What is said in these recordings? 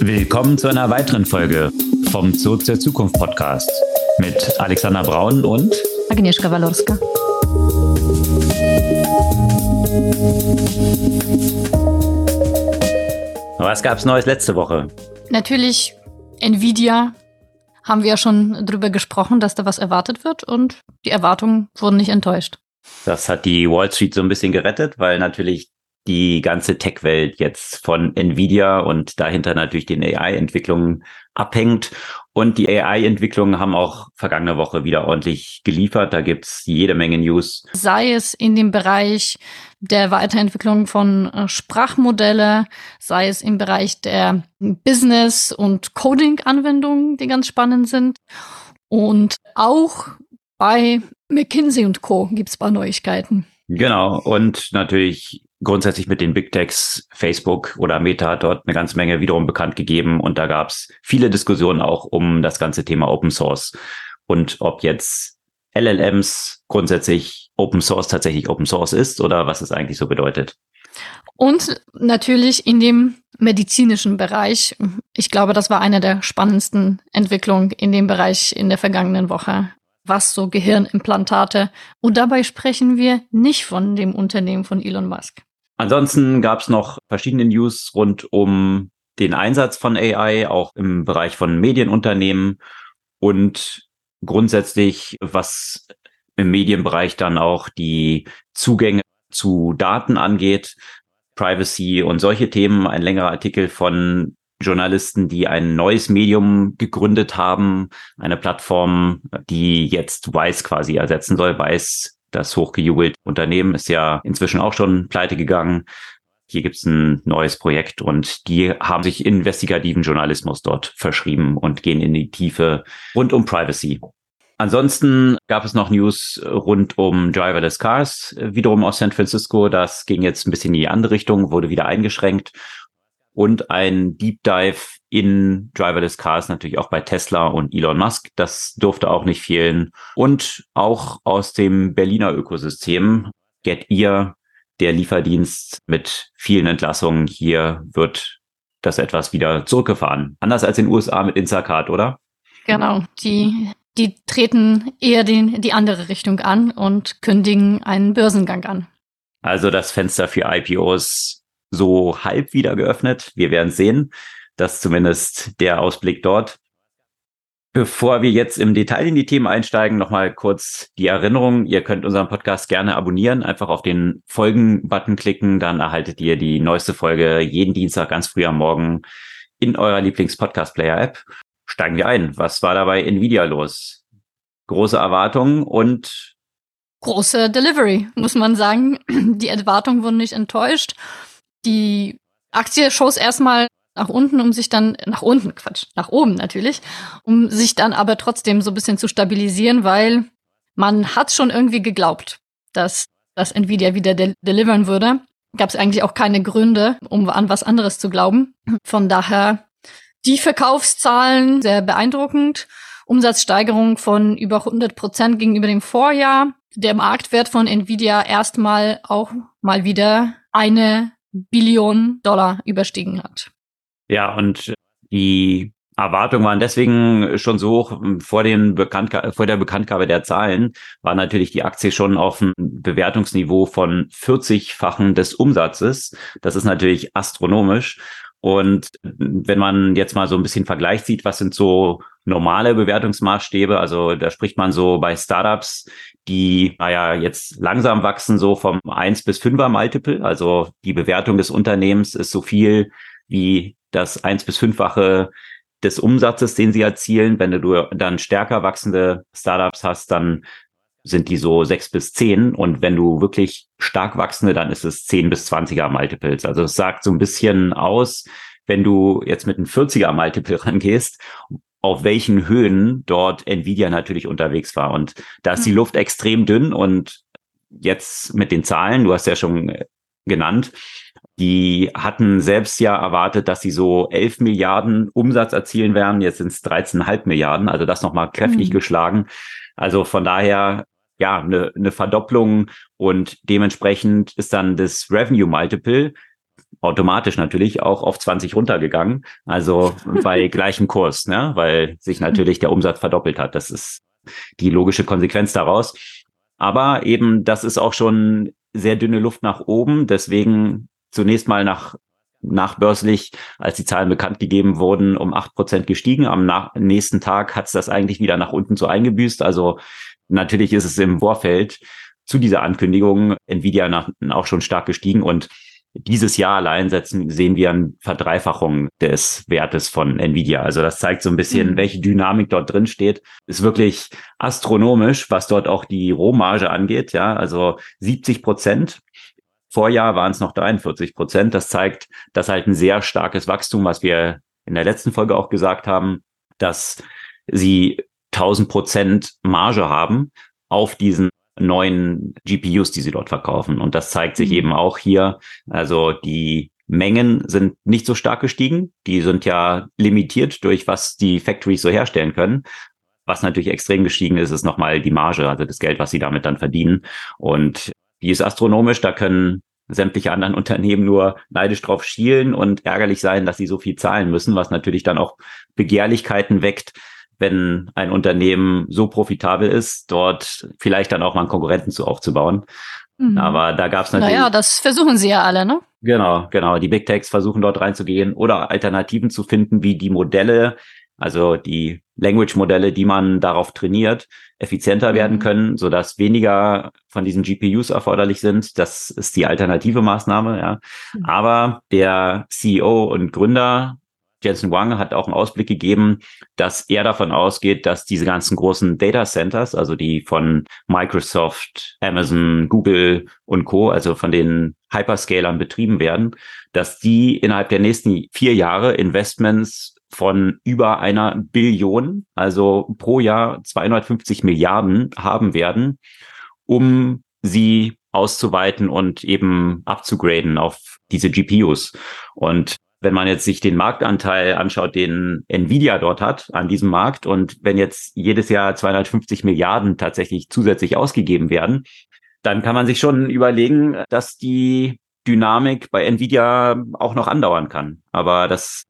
Willkommen zu einer weiteren Folge vom Zurück zur Zukunft Podcast mit Alexander Braun und Agnieszka Walorska. Was gab es Neues letzte Woche? Natürlich Nvidia haben wir ja schon drüber gesprochen, dass da was erwartet wird und die Erwartungen wurden nicht enttäuscht. Das hat die Wall Street so ein bisschen gerettet, weil natürlich die ganze Tech-Welt jetzt von Nvidia und dahinter natürlich den AI-Entwicklungen abhängt. Und die AI-Entwicklungen haben auch vergangene Woche wieder ordentlich geliefert. Da gibt's jede Menge News. Sei es in dem Bereich der Weiterentwicklung von äh, Sprachmodelle, sei es im Bereich der Business- und Coding-Anwendungen, die ganz spannend sind. Und auch bei McKinsey und Co. gibt's paar Neuigkeiten. Genau. Und natürlich grundsätzlich mit den Big Techs, Facebook oder Meta hat dort eine ganze Menge wiederum bekannt gegeben und da gab es viele Diskussionen auch um das ganze Thema Open Source und ob jetzt LLMs grundsätzlich Open Source tatsächlich Open Source ist oder was es eigentlich so bedeutet. Und natürlich in dem medizinischen Bereich. Ich glaube, das war eine der spannendsten Entwicklungen in dem Bereich in der vergangenen Woche was so Gehirnimplantate. Und dabei sprechen wir nicht von dem Unternehmen von Elon Musk. Ansonsten gab es noch verschiedene News rund um den Einsatz von AI, auch im Bereich von Medienunternehmen und grundsätzlich, was im Medienbereich dann auch die Zugänge zu Daten angeht, Privacy und solche Themen. Ein längerer Artikel von Journalisten, die ein neues Medium gegründet haben, eine Plattform, die jetzt Weiß quasi ersetzen soll. Weiß, das hochgejubelte Unternehmen, ist ja inzwischen auch schon pleite gegangen. Hier gibt's ein neues Projekt und die haben sich investigativen Journalismus dort verschrieben und gehen in die Tiefe rund um Privacy. Ansonsten gab es noch News rund um Driverless Cars, wiederum aus San Francisco. Das ging jetzt ein bisschen in die andere Richtung, wurde wieder eingeschränkt und ein Deep Dive in Driverless Cars natürlich auch bei Tesla und Elon Musk. Das durfte auch nicht fehlen. Und auch aus dem Berliner Ökosystem Get Ear, der Lieferdienst mit vielen Entlassungen. Hier wird das etwas wieder zurückgefahren. Anders als in den USA mit Instacart, oder? Genau. Die, die treten eher den, die andere Richtung an und kündigen einen Börsengang an. Also das Fenster für IPOs so halb wieder geöffnet. Wir werden sehen. Das zumindest der Ausblick dort. Bevor wir jetzt im Detail in die Themen einsteigen, nochmal kurz die Erinnerung. Ihr könnt unseren Podcast gerne abonnieren, einfach auf den Folgen-Button klicken, dann erhaltet ihr die neueste Folge jeden Dienstag ganz früh am Morgen in eurer Lieblings-Podcast-Player-App. Steigen wir ein. Was war dabei Nvidia los? Große Erwartungen und große Delivery, muss man sagen. Die Erwartungen wurden nicht enttäuscht die Aktie schoss erstmal nach unten, um sich dann nach unten, Quatsch, nach oben natürlich, um sich dann aber trotzdem so ein bisschen zu stabilisieren, weil man hat schon irgendwie geglaubt, dass das Nvidia wieder de delivern würde. Gab es eigentlich auch keine Gründe, um an was anderes zu glauben. Von daher die Verkaufszahlen sehr beeindruckend. Umsatzsteigerung von über 100 Prozent gegenüber dem Vorjahr. Der Marktwert von Nvidia erstmal auch mal wieder eine Billionen Dollar überstiegen hat. Ja, und die Erwartungen waren deswegen schon so hoch vor, den Bekannt vor der Bekanntgabe der Zahlen, war natürlich die Aktie schon auf einem Bewertungsniveau von 40-fachen des Umsatzes. Das ist natürlich astronomisch. Und wenn man jetzt mal so ein bisschen Vergleich sieht, was sind so normale Bewertungsmaßstäbe? Also da spricht man so bei Startups, die, naja, jetzt langsam wachsen, so vom 1 bis 5er Multiple. Also die Bewertung des Unternehmens ist so viel wie das 1 bis 5-fache des Umsatzes, den sie erzielen. Wenn du dann stärker wachsende Startups hast, dann sind die so sechs bis zehn. Und wenn du wirklich stark wachsende, dann ist es zehn bis zwanziger Multiples. Also es sagt so ein bisschen aus, wenn du jetzt mit einem 40er Multiple rangehst, auf welchen Höhen dort Nvidia natürlich unterwegs war. Und da ist die mhm. Luft extrem dünn und jetzt mit den Zahlen, du hast ja schon genannt, die hatten selbst ja erwartet, dass sie so 11 Milliarden Umsatz erzielen werden. Jetzt sind es 13,5 Milliarden, also das nochmal kräftig mhm. geschlagen. Also von daher ja, eine, eine Verdopplung und dementsprechend ist dann das Revenue Multiple automatisch natürlich auch auf 20 runtergegangen. Also bei gleichem Kurs, ne? weil sich natürlich der Umsatz verdoppelt hat. Das ist die logische Konsequenz daraus. Aber eben, das ist auch schon sehr dünne Luft nach oben. Deswegen zunächst mal nach nachbörslich, als die Zahlen bekannt gegeben wurden, um acht Prozent gestiegen. Am nächsten Tag hat es das eigentlich wieder nach unten so eingebüßt. Also natürlich ist es im Vorfeld zu dieser Ankündigung Nvidia nach, auch schon stark gestiegen und dieses Jahr allein setzen, sehen wir eine Verdreifachung des Wertes von Nvidia. Also das zeigt so ein bisschen, mhm. welche Dynamik dort drin steht. Ist wirklich astronomisch, was dort auch die Rohmarge angeht. Ja, also 70 Prozent. Vorjahr waren es noch 43 Prozent. Das zeigt, dass halt ein sehr starkes Wachstum, was wir in der letzten Folge auch gesagt haben, dass sie 1000 Prozent Marge haben auf diesen neuen GPUs, die sie dort verkaufen. Und das zeigt sich mhm. eben auch hier. Also die Mengen sind nicht so stark gestiegen. Die sind ja limitiert durch was die Factories so herstellen können. Was natürlich extrem gestiegen ist, ist nochmal die Marge, also das Geld, was sie damit dann verdienen. Und die ist astronomisch. Da können sämtliche anderen Unternehmen nur neidisch drauf schielen und ärgerlich sein, dass sie so viel zahlen müssen, was natürlich dann auch Begehrlichkeiten weckt, wenn ein Unternehmen so profitabel ist, dort vielleicht dann auch mal einen Konkurrenten zu aufzubauen. Mhm. Aber da gab es natürlich. Naja, das versuchen sie ja alle, ne? Genau, genau. Die Big Techs versuchen dort reinzugehen oder Alternativen zu finden, wie die Modelle, also die Language-Modelle, die man darauf trainiert, effizienter mhm. werden können, sodass weniger von diesen GPUs erforderlich sind. Das ist die alternative Maßnahme, ja. Mhm. Aber der CEO und Gründer Jensen Wang hat auch einen Ausblick gegeben, dass er davon ausgeht, dass diese ganzen großen Data Centers, also die von Microsoft, Amazon, Google und Co., also von den Hyperscalern betrieben werden, dass die innerhalb der nächsten vier Jahre Investments von über einer Billion, also pro Jahr 250 Milliarden haben werden, um sie auszuweiten und eben abzugraden auf diese GPUs. Und wenn man jetzt sich den Marktanteil anschaut, den Nvidia dort hat an diesem Markt und wenn jetzt jedes Jahr 250 Milliarden tatsächlich zusätzlich ausgegeben werden, dann kann man sich schon überlegen, dass die Dynamik bei Nvidia auch noch andauern kann. Aber das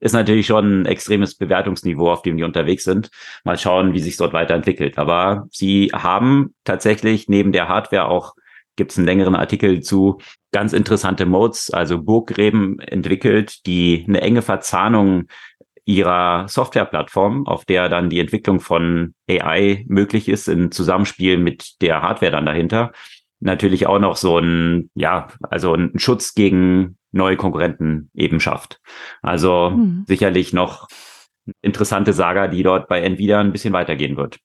ist natürlich schon ein extremes Bewertungsniveau, auf dem die unterwegs sind. Mal schauen, wie sich dort weiterentwickelt. Aber sie haben tatsächlich neben der Hardware auch gibt es einen längeren Artikel zu ganz interessante Modes, also Burggräben entwickelt, die eine enge Verzahnung ihrer Softwareplattform, auf der dann die Entwicklung von AI möglich ist, im Zusammenspiel mit der Hardware dann dahinter. Natürlich auch noch so ein, ja, also ein Schutz gegen neue Konkurrenten eben schafft. Also hm. sicherlich noch interessante Saga, die dort bei Nvidia ein bisschen weitergehen wird.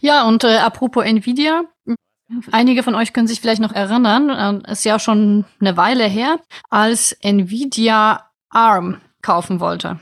Ja, und äh, apropos Nvidia, Einige von euch können sich vielleicht noch erinnern, äh, ist ja schon eine Weile her, als Nvidia ARM kaufen wollte.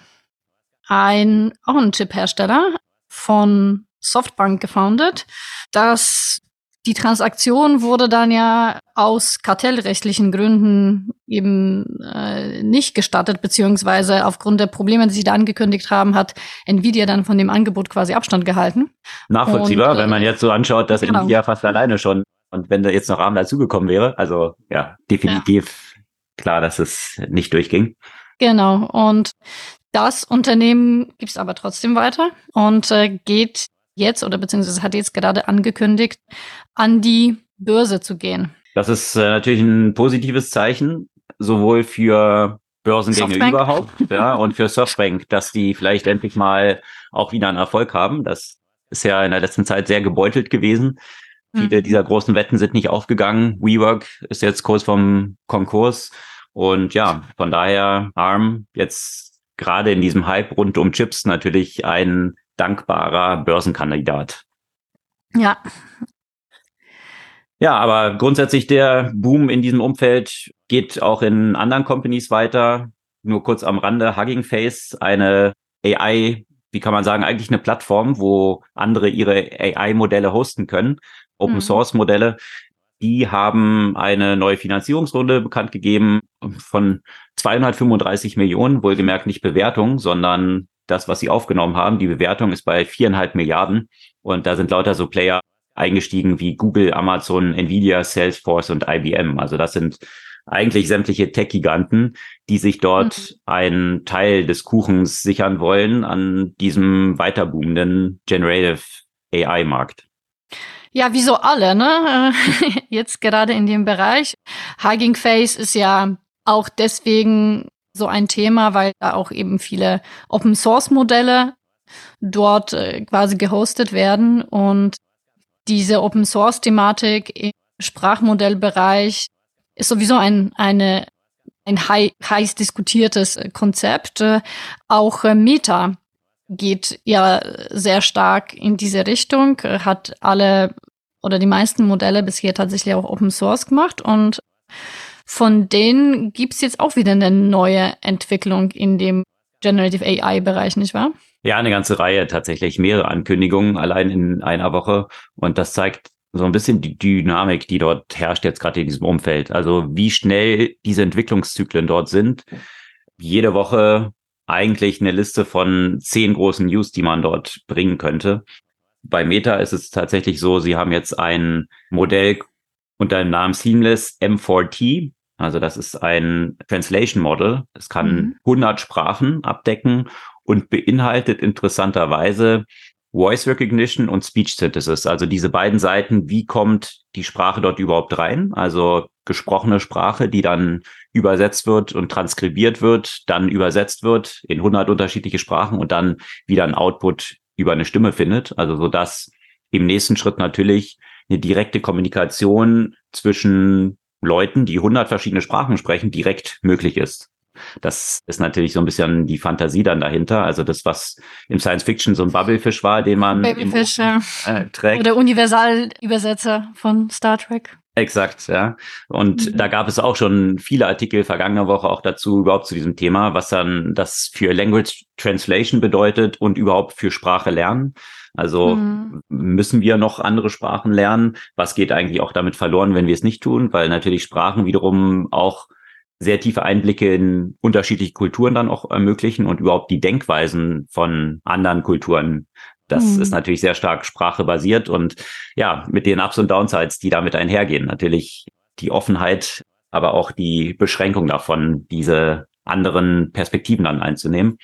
Ein, auch ein Chip-Hersteller von Softbank gefoundet. Das, die Transaktion wurde dann ja aus kartellrechtlichen Gründen eben äh, nicht gestattet, beziehungsweise aufgrund der Probleme, die sie da angekündigt haben, hat Nvidia dann von dem Angebot quasi Abstand gehalten. Nachvollziehbar, und, äh, wenn man jetzt so anschaut, dass genau. Nvidia fast alleine schon und wenn da jetzt noch Rahmen dazugekommen wäre, also ja, definitiv ja. klar, dass es nicht durchging. Genau, und das Unternehmen gibt es aber trotzdem weiter und äh, geht jetzt oder beziehungsweise hat jetzt gerade angekündigt, an die Börse zu gehen. Das ist äh, natürlich ein positives Zeichen, sowohl für Börsengänge Softbank. überhaupt ja, und für Softbank, dass die vielleicht endlich mal auch wieder einen Erfolg haben. Das ist ja in der letzten Zeit sehr gebeutelt gewesen. Mhm. Viele dieser großen Wetten sind nicht aufgegangen. WeWork ist jetzt kurz vom Konkurs. Und ja, von daher ARM jetzt gerade in diesem Hype rund um Chips natürlich ein dankbarer Börsenkandidat. Ja, ja, aber grundsätzlich der Boom in diesem Umfeld geht auch in anderen Companies weiter. Nur kurz am Rande, Hugging Face, eine AI, wie kann man sagen, eigentlich eine Plattform, wo andere ihre AI-Modelle hosten können, Open Source Modelle. Die haben eine neue Finanzierungsrunde bekannt gegeben von 235 Millionen, wohlgemerkt nicht Bewertung, sondern das, was sie aufgenommen haben. Die Bewertung ist bei viereinhalb Milliarden. Und da sind lauter so Player eingestiegen wie Google, Amazon, Nvidia, Salesforce und IBM. Also das sind eigentlich sämtliche Tech-Giganten, die sich dort mhm. einen Teil des Kuchens sichern wollen an diesem weiterboomenden Generative AI-Markt. Ja, wie so alle, ne? Jetzt gerade in dem Bereich. Hugging Face ist ja auch deswegen so ein Thema, weil da auch eben viele Open Source Modelle dort äh, quasi gehostet werden und diese Open Source Thematik im Sprachmodellbereich ist sowieso ein, eine, ein heiß diskutiertes Konzept. Äh, auch äh, Meta geht ja sehr stark in diese Richtung, hat alle oder die meisten Modelle bisher tatsächlich auch Open Source gemacht und von denen gibt's jetzt auch wieder eine neue Entwicklung in dem Generative AI-Bereich, nicht wahr? Ja, eine ganze Reihe, tatsächlich mehrere Ankündigungen allein in einer Woche. Und das zeigt so ein bisschen die Dynamik, die dort herrscht jetzt gerade in diesem Umfeld. Also wie schnell diese Entwicklungszyklen dort sind. Jede Woche eigentlich eine Liste von zehn großen News, die man dort bringen könnte. Bei Meta ist es tatsächlich so, sie haben jetzt ein Modell unter dem Namen Seamless M4T. Also das ist ein Translation Model. Es kann mhm. 100 Sprachen abdecken und beinhaltet interessanterweise Voice Recognition und Speech Synthesis. Also diese beiden Seiten, wie kommt die Sprache dort überhaupt rein? Also gesprochene Sprache, die dann übersetzt wird und transkribiert wird, dann übersetzt wird in 100 unterschiedliche Sprachen und dann wieder ein Output über eine Stimme findet. Also so dass im nächsten Schritt natürlich eine direkte Kommunikation zwischen Leuten, die 100 verschiedene Sprachen sprechen, direkt möglich ist. Das ist natürlich so ein bisschen die Fantasie dann dahinter. Also das, was im Science Fiction so ein Bubblefish war, den man Babyfish, im, äh, trägt. Oder Universalübersetzer von Star Trek. Exakt, ja. Und mhm. da gab es auch schon viele Artikel vergangene Woche auch dazu, überhaupt zu diesem Thema, was dann das für Language Translation bedeutet und überhaupt für Sprache lernen. Also mhm. müssen wir noch andere Sprachen lernen? Was geht eigentlich auch damit verloren, wenn wir es nicht tun? Weil natürlich Sprachen wiederum auch sehr tiefe Einblicke in unterschiedliche Kulturen dann auch ermöglichen und überhaupt die Denkweisen von anderen Kulturen. Das mhm. ist natürlich sehr stark sprachebasiert und ja, mit den Ups und Downsides, die damit einhergehen. Natürlich die Offenheit, aber auch die Beschränkung davon, diese anderen Perspektiven dann einzunehmen.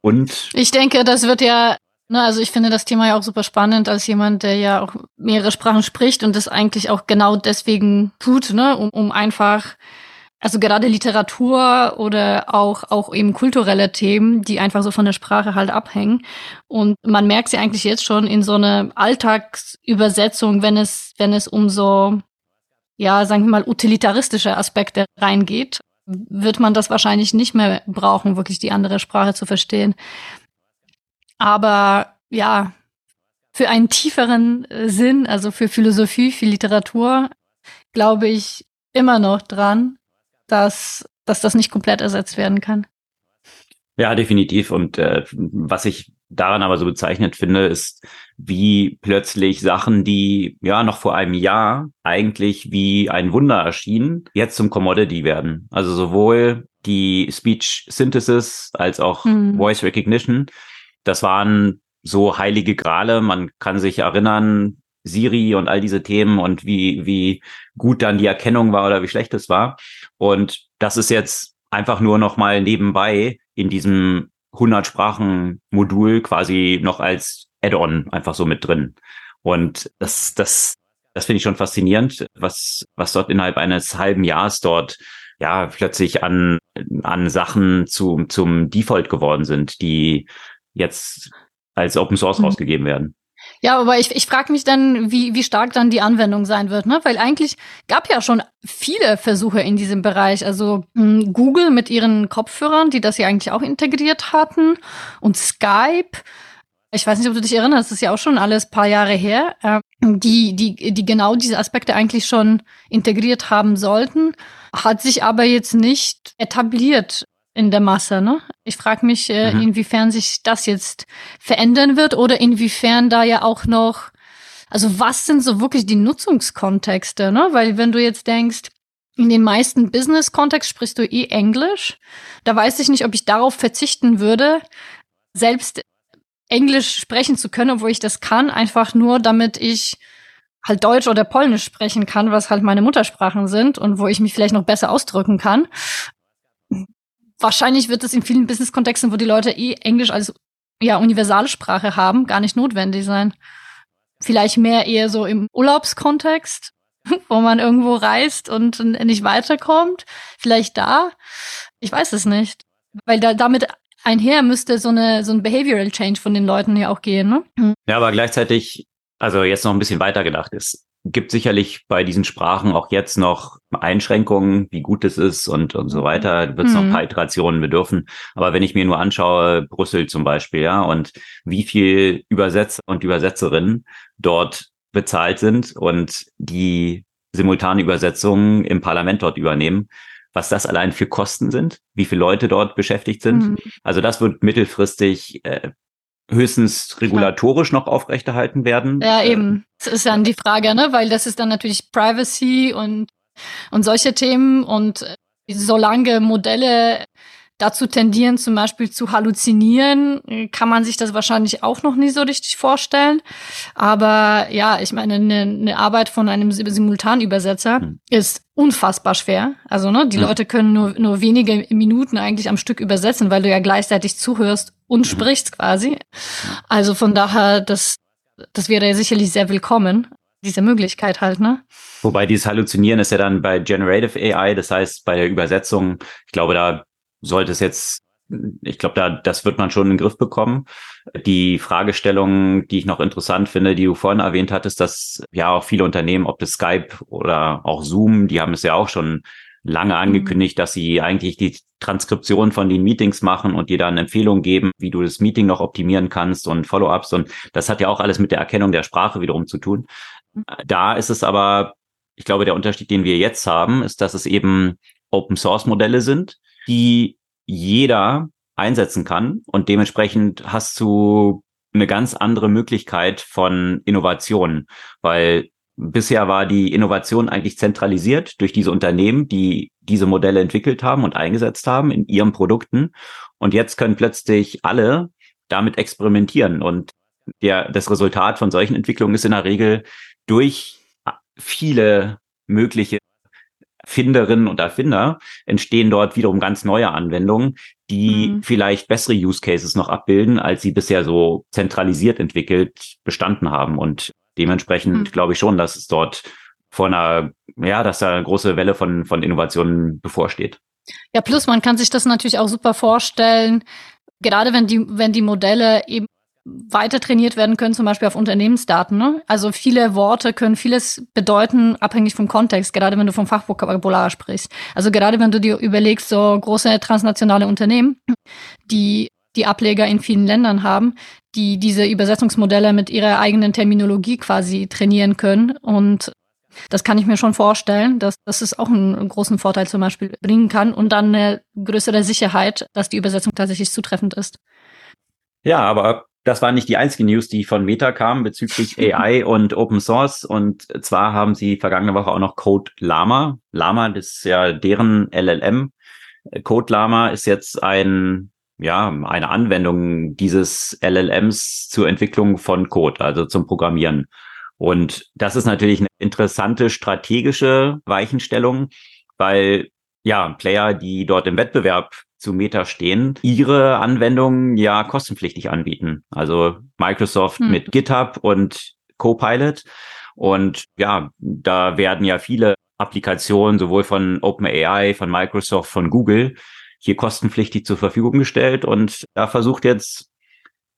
Und ich denke, das wird ja na, also ich finde das Thema ja auch super spannend als jemand, der ja auch mehrere Sprachen spricht und das eigentlich auch genau deswegen tut, ne, um, um einfach also gerade Literatur oder auch, auch eben kulturelle Themen, die einfach so von der Sprache halt abhängen. Und man merkt sie eigentlich jetzt schon in so eine Alltagsübersetzung, wenn es, wenn es um so, ja, sagen wir mal, utilitaristische Aspekte reingeht, wird man das wahrscheinlich nicht mehr brauchen, wirklich die andere Sprache zu verstehen. Aber ja, für einen tieferen äh, Sinn, also für Philosophie, für Literatur, glaube ich immer noch dran, dass, dass das nicht komplett ersetzt werden kann. Ja, definitiv. Und äh, was ich daran aber so bezeichnet finde, ist, wie plötzlich Sachen, die ja noch vor einem Jahr eigentlich wie ein Wunder erschienen, jetzt zum Commodity werden. Also sowohl die Speech Synthesis als auch hm. Voice Recognition, das waren so heilige Grale. Man kann sich erinnern, Siri und all diese Themen und wie, wie gut dann die Erkennung war oder wie schlecht es war. Und das ist jetzt einfach nur noch mal nebenbei in diesem 100 Sprachen Modul quasi noch als Add-on einfach so mit drin. Und das, das, das finde ich schon faszinierend, was, was dort innerhalb eines halben Jahres dort ja plötzlich an, an Sachen zu, zum Default geworden sind, die jetzt als Open Source mhm. rausgegeben werden. Ja, aber ich, ich frage mich dann, wie, wie stark dann die Anwendung sein wird, ne? Weil eigentlich gab ja schon viele Versuche in diesem Bereich. Also mh, hm, Google mit ihren Kopfhörern, die das ja eigentlich auch integriert hatten, und Skype. Ich weiß nicht, ob du dich erinnerst, das ist ja auch schon alles paar Jahre her, äh, die, die, die genau diese Aspekte eigentlich schon integriert haben sollten, hat sich aber jetzt nicht etabliert in der Masse. Ne? Ich frage mich, äh, mhm. inwiefern sich das jetzt verändern wird oder inwiefern da ja auch noch, also was sind so wirklich die Nutzungskontexte? Ne? Weil wenn du jetzt denkst, in den meisten Business-Kontext sprichst du eh Englisch. Da weiß ich nicht, ob ich darauf verzichten würde, selbst Englisch sprechen zu können, obwohl ich das kann, einfach nur damit ich halt Deutsch oder Polnisch sprechen kann, was halt meine Muttersprachen sind und wo ich mich vielleicht noch besser ausdrücken kann. Wahrscheinlich wird es in vielen Business-Kontexten, wo die Leute eh Englisch als ja universale Sprache haben, gar nicht notwendig sein. Vielleicht mehr eher so im Urlaubskontext, wo man irgendwo reist und nicht weiterkommt. Vielleicht da. Ich weiß es nicht. Weil da, damit einher müsste so eine so ein Behavioral Change von den Leuten ja auch gehen, ne? Ja, aber gleichzeitig, also jetzt noch ein bisschen weiter gedacht ist, gibt sicherlich bei diesen Sprachen auch jetzt noch Einschränkungen, wie gut es ist und, und so weiter. Wird es mhm. noch ein paar Iterationen bedürfen. Aber wenn ich mir nur anschaue, Brüssel zum Beispiel, ja, und wie viel Übersetzer und Übersetzerinnen dort bezahlt sind und die simultane Übersetzungen im Parlament dort übernehmen, was das allein für Kosten sind, wie viele Leute dort beschäftigt sind. Mhm. Also das wird mittelfristig äh, höchstens regulatorisch noch aufrechterhalten werden. Ja, äh, eben. Das ist dann die Frage, ne? Weil das ist dann natürlich Privacy und, und solche Themen und solange Modelle dazu tendieren, zum Beispiel zu halluzinieren, kann man sich das wahrscheinlich auch noch nie so richtig vorstellen. Aber ja, ich meine, eine, eine Arbeit von einem Simultanübersetzer mhm. ist unfassbar schwer. Also, ne, die mhm. Leute können nur, nur wenige Minuten eigentlich am Stück übersetzen, weil du ja gleichzeitig zuhörst und mhm. sprichst quasi. Also von daher, das, das wäre ja sicherlich sehr willkommen diese Möglichkeit halt, ne? Wobei dieses Halluzinieren ist ja dann bei Generative AI, das heißt bei der Übersetzung, ich glaube, da sollte es jetzt, ich glaube, da, das wird man schon in den Griff bekommen. Die Fragestellung, die ich noch interessant finde, die du vorhin erwähnt hattest, dass ja auch viele Unternehmen, ob das Skype oder auch Zoom, die haben es ja auch schon lange mhm. angekündigt, dass sie eigentlich die Transkription von den Meetings machen und dir dann Empfehlungen geben, wie du das Meeting noch optimieren kannst und Follow-ups. Und das hat ja auch alles mit der Erkennung der Sprache wiederum zu tun. Mhm. Da ist es aber, ich glaube, der Unterschied, den wir jetzt haben, ist, dass es eben Open Source Modelle sind, die jeder einsetzen kann und dementsprechend hast du eine ganz andere Möglichkeit von Innovation, weil bisher war die Innovation eigentlich zentralisiert durch diese Unternehmen, die diese Modelle entwickelt haben und eingesetzt haben in ihren Produkten. Und jetzt können plötzlich alle damit experimentieren. Und der, das Resultat von solchen Entwicklungen ist in der Regel durch viele mögliche Finderinnen und Erfinder entstehen dort wiederum ganz neue Anwendungen, die mhm. vielleicht bessere Use Cases noch abbilden, als sie bisher so zentralisiert entwickelt bestanden haben. Und dementsprechend mhm. glaube ich schon, dass es dort vor einer, ja, dass da eine große Welle von, von Innovationen bevorsteht. Ja, plus man kann sich das natürlich auch super vorstellen, gerade wenn die, wenn die Modelle eben weiter trainiert werden können, zum Beispiel auf Unternehmensdaten. Ne? Also viele Worte können vieles bedeuten, abhängig vom Kontext, gerade wenn du vom Fachvokabular sprichst. Also gerade wenn du dir überlegst, so große transnationale Unternehmen, die die Ableger in vielen Ländern haben, die diese Übersetzungsmodelle mit ihrer eigenen Terminologie quasi trainieren können. Und das kann ich mir schon vorstellen, dass, es auch einen großen Vorteil zum Beispiel bringen kann und dann eine größere Sicherheit, dass die Übersetzung tatsächlich zutreffend ist. Ja, aber das war nicht die einzige News, die von Meta kam bezüglich AI und Open Source. Und zwar haben sie vergangene Woche auch noch Code Lama. Lama, das ist ja deren LLM. Code Lama ist jetzt ein, ja, eine Anwendung dieses LLMs zur Entwicklung von Code, also zum Programmieren. Und das ist natürlich eine interessante strategische Weichenstellung, weil ja, Player, die dort im Wettbewerb zu Meta stehen, ihre Anwendungen ja kostenpflichtig anbieten. Also Microsoft hm. mit GitHub und Copilot. Und ja, da werden ja viele Applikationen sowohl von OpenAI, von Microsoft, von Google hier kostenpflichtig zur Verfügung gestellt. Und da versucht jetzt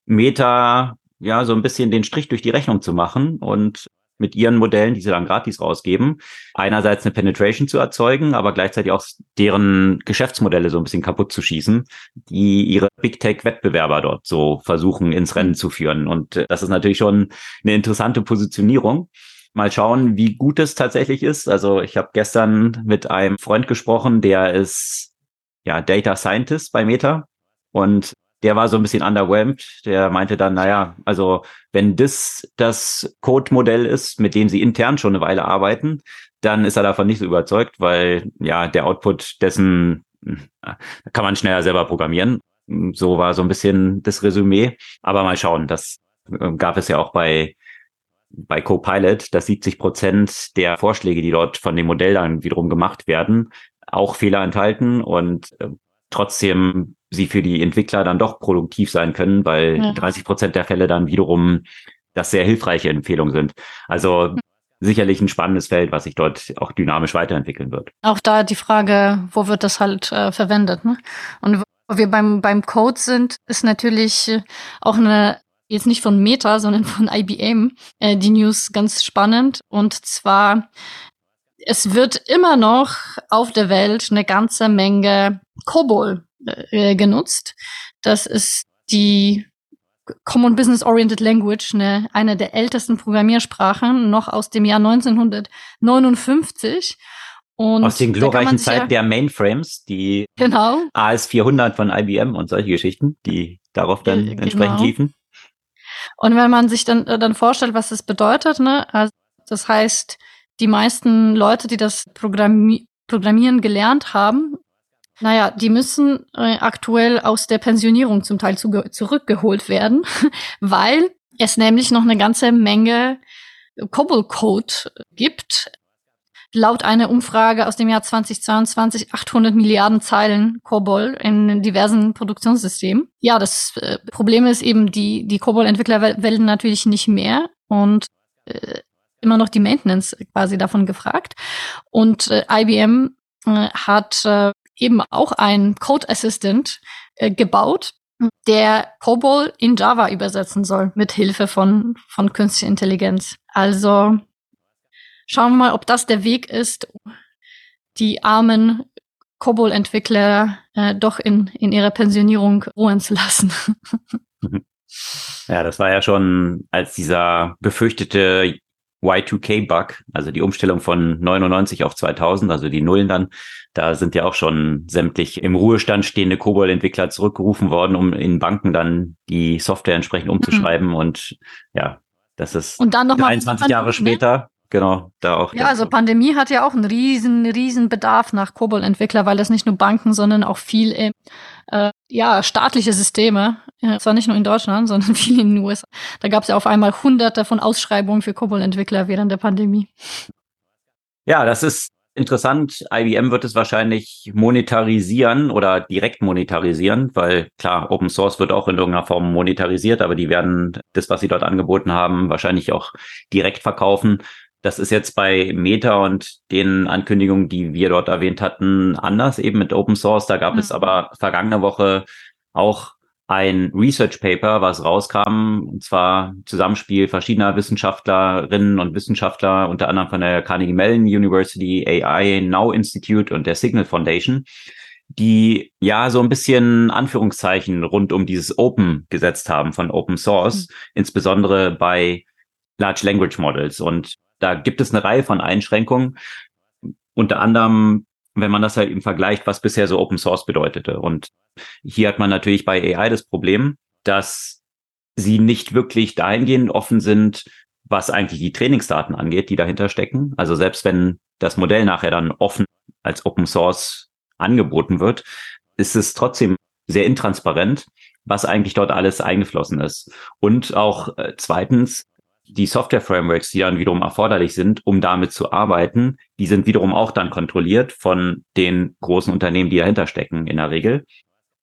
Meta ja so ein bisschen den Strich durch die Rechnung zu machen und mit ihren Modellen, die sie dann gratis rausgeben, einerseits eine Penetration zu erzeugen, aber gleichzeitig auch deren Geschäftsmodelle so ein bisschen kaputt zu schießen, die ihre Big Tech Wettbewerber dort so versuchen ins Rennen zu führen. Und äh, das ist natürlich schon eine interessante Positionierung. Mal schauen, wie gut es tatsächlich ist. Also ich habe gestern mit einem Freund gesprochen, der ist ja Data Scientist bei Meta und der war so ein bisschen underwhelmed. Der meinte dann, naja, also wenn das das Code-Modell ist, mit dem sie intern schon eine Weile arbeiten, dann ist er davon nicht so überzeugt, weil ja der Output dessen da kann man schneller selber programmieren. So war so ein bisschen das Resümee. Aber mal schauen, das ähm, gab es ja auch bei bei Copilot, dass 70 Prozent der Vorschläge, die dort von dem Modell dann wiederum gemacht werden, auch Fehler enthalten und äh, trotzdem sie für die Entwickler dann doch produktiv sein können, weil ja. 30 Prozent der Fälle dann wiederum das sehr hilfreiche Empfehlungen sind. Also sicherlich ein spannendes Feld, was sich dort auch dynamisch weiterentwickeln wird. Auch da die Frage, wo wird das halt äh, verwendet? Ne? Und wo wir beim, beim Code sind, ist natürlich äh, auch eine, jetzt nicht von Meta, sondern von IBM, äh, die News ganz spannend. Und zwar, es wird immer noch auf der Welt eine ganze Menge COBOL äh, genutzt. Das ist die Common Business Oriented Language, eine, eine der ältesten Programmiersprachen, noch aus dem Jahr 1959. Und aus den glorreichen Zeiten der Mainframes, die genau. AS400 von IBM und solche Geschichten, die darauf dann genau. entsprechend liefen. Und wenn man sich dann, äh, dann vorstellt, was das bedeutet, ne, also das heißt, die meisten Leute, die das Programmi Programmieren gelernt haben, naja, die müssen äh, aktuell aus der Pensionierung zum Teil zu, zurückgeholt werden, weil es nämlich noch eine ganze Menge COBOL-Code gibt. Laut einer Umfrage aus dem Jahr 2022 800 Milliarden Zeilen COBOL in diversen Produktionssystemen. Ja, das äh, Problem ist eben, die, die COBOL-Entwickler werden natürlich nicht mehr und äh, immer noch die Maintenance quasi davon gefragt. Und äh, IBM äh, hat äh, eben auch ein Code Assistant äh, gebaut, der COBOL in Java übersetzen soll mit Hilfe von von künstlicher Intelligenz. Also schauen wir mal, ob das der Weg ist, die armen COBOL-Entwickler äh, doch in in ihrer Pensionierung ruhen zu lassen. Ja, das war ja schon, als dieser befürchtete Y2K-Bug, also die Umstellung von 99 auf 2000, also die Nullen dann, da sind ja auch schon sämtlich im Ruhestand stehende COBOL-Entwickler zurückgerufen worden, um in Banken dann die Software entsprechend umzuschreiben. Mhm. Und ja, das ist und dann noch 23 mal Jahre ne? später genau, da auch. Ja, also Pandemie hat ja auch einen riesen, riesen Bedarf nach COBOL-Entwickler, weil das nicht nur Banken, sondern auch viel äh, ja, staatliche Systeme, ja, zwar nicht nur in Deutschland, sondern viel in den USA. Da gab es ja auf einmal hunderte von Ausschreibungen für COBOL-Entwickler während der Pandemie. Ja, das ist interessant. IBM wird es wahrscheinlich monetarisieren oder direkt monetarisieren, weil klar, Open Source wird auch in irgendeiner Form monetarisiert, aber die werden das, was sie dort angeboten haben, wahrscheinlich auch direkt verkaufen. Das ist jetzt bei Meta und den Ankündigungen, die wir dort erwähnt hatten, anders eben mit Open Source. Da gab mhm. es aber vergangene Woche auch ein Research Paper, was rauskam, und zwar Zusammenspiel verschiedener Wissenschaftlerinnen und Wissenschaftler, unter anderem von der Carnegie Mellon University, AI Now Institute und der Signal Foundation, die ja so ein bisschen Anführungszeichen rund um dieses Open gesetzt haben von Open Source, mhm. insbesondere bei Large Language Models. Und da gibt es eine Reihe von Einschränkungen, unter anderem, wenn man das halt im vergleicht, was bisher so Open Source bedeutete. Und hier hat man natürlich bei AI das Problem, dass sie nicht wirklich dahingehend offen sind, was eigentlich die Trainingsdaten angeht, die dahinter stecken. Also selbst wenn das Modell nachher dann offen als Open Source angeboten wird, ist es trotzdem sehr intransparent, was eigentlich dort alles eingeflossen ist. Und auch äh, zweitens, die Software-Frameworks, die dann wiederum erforderlich sind, um damit zu arbeiten, die sind wiederum auch dann kontrolliert von den großen Unternehmen, die dahinter stecken in der Regel.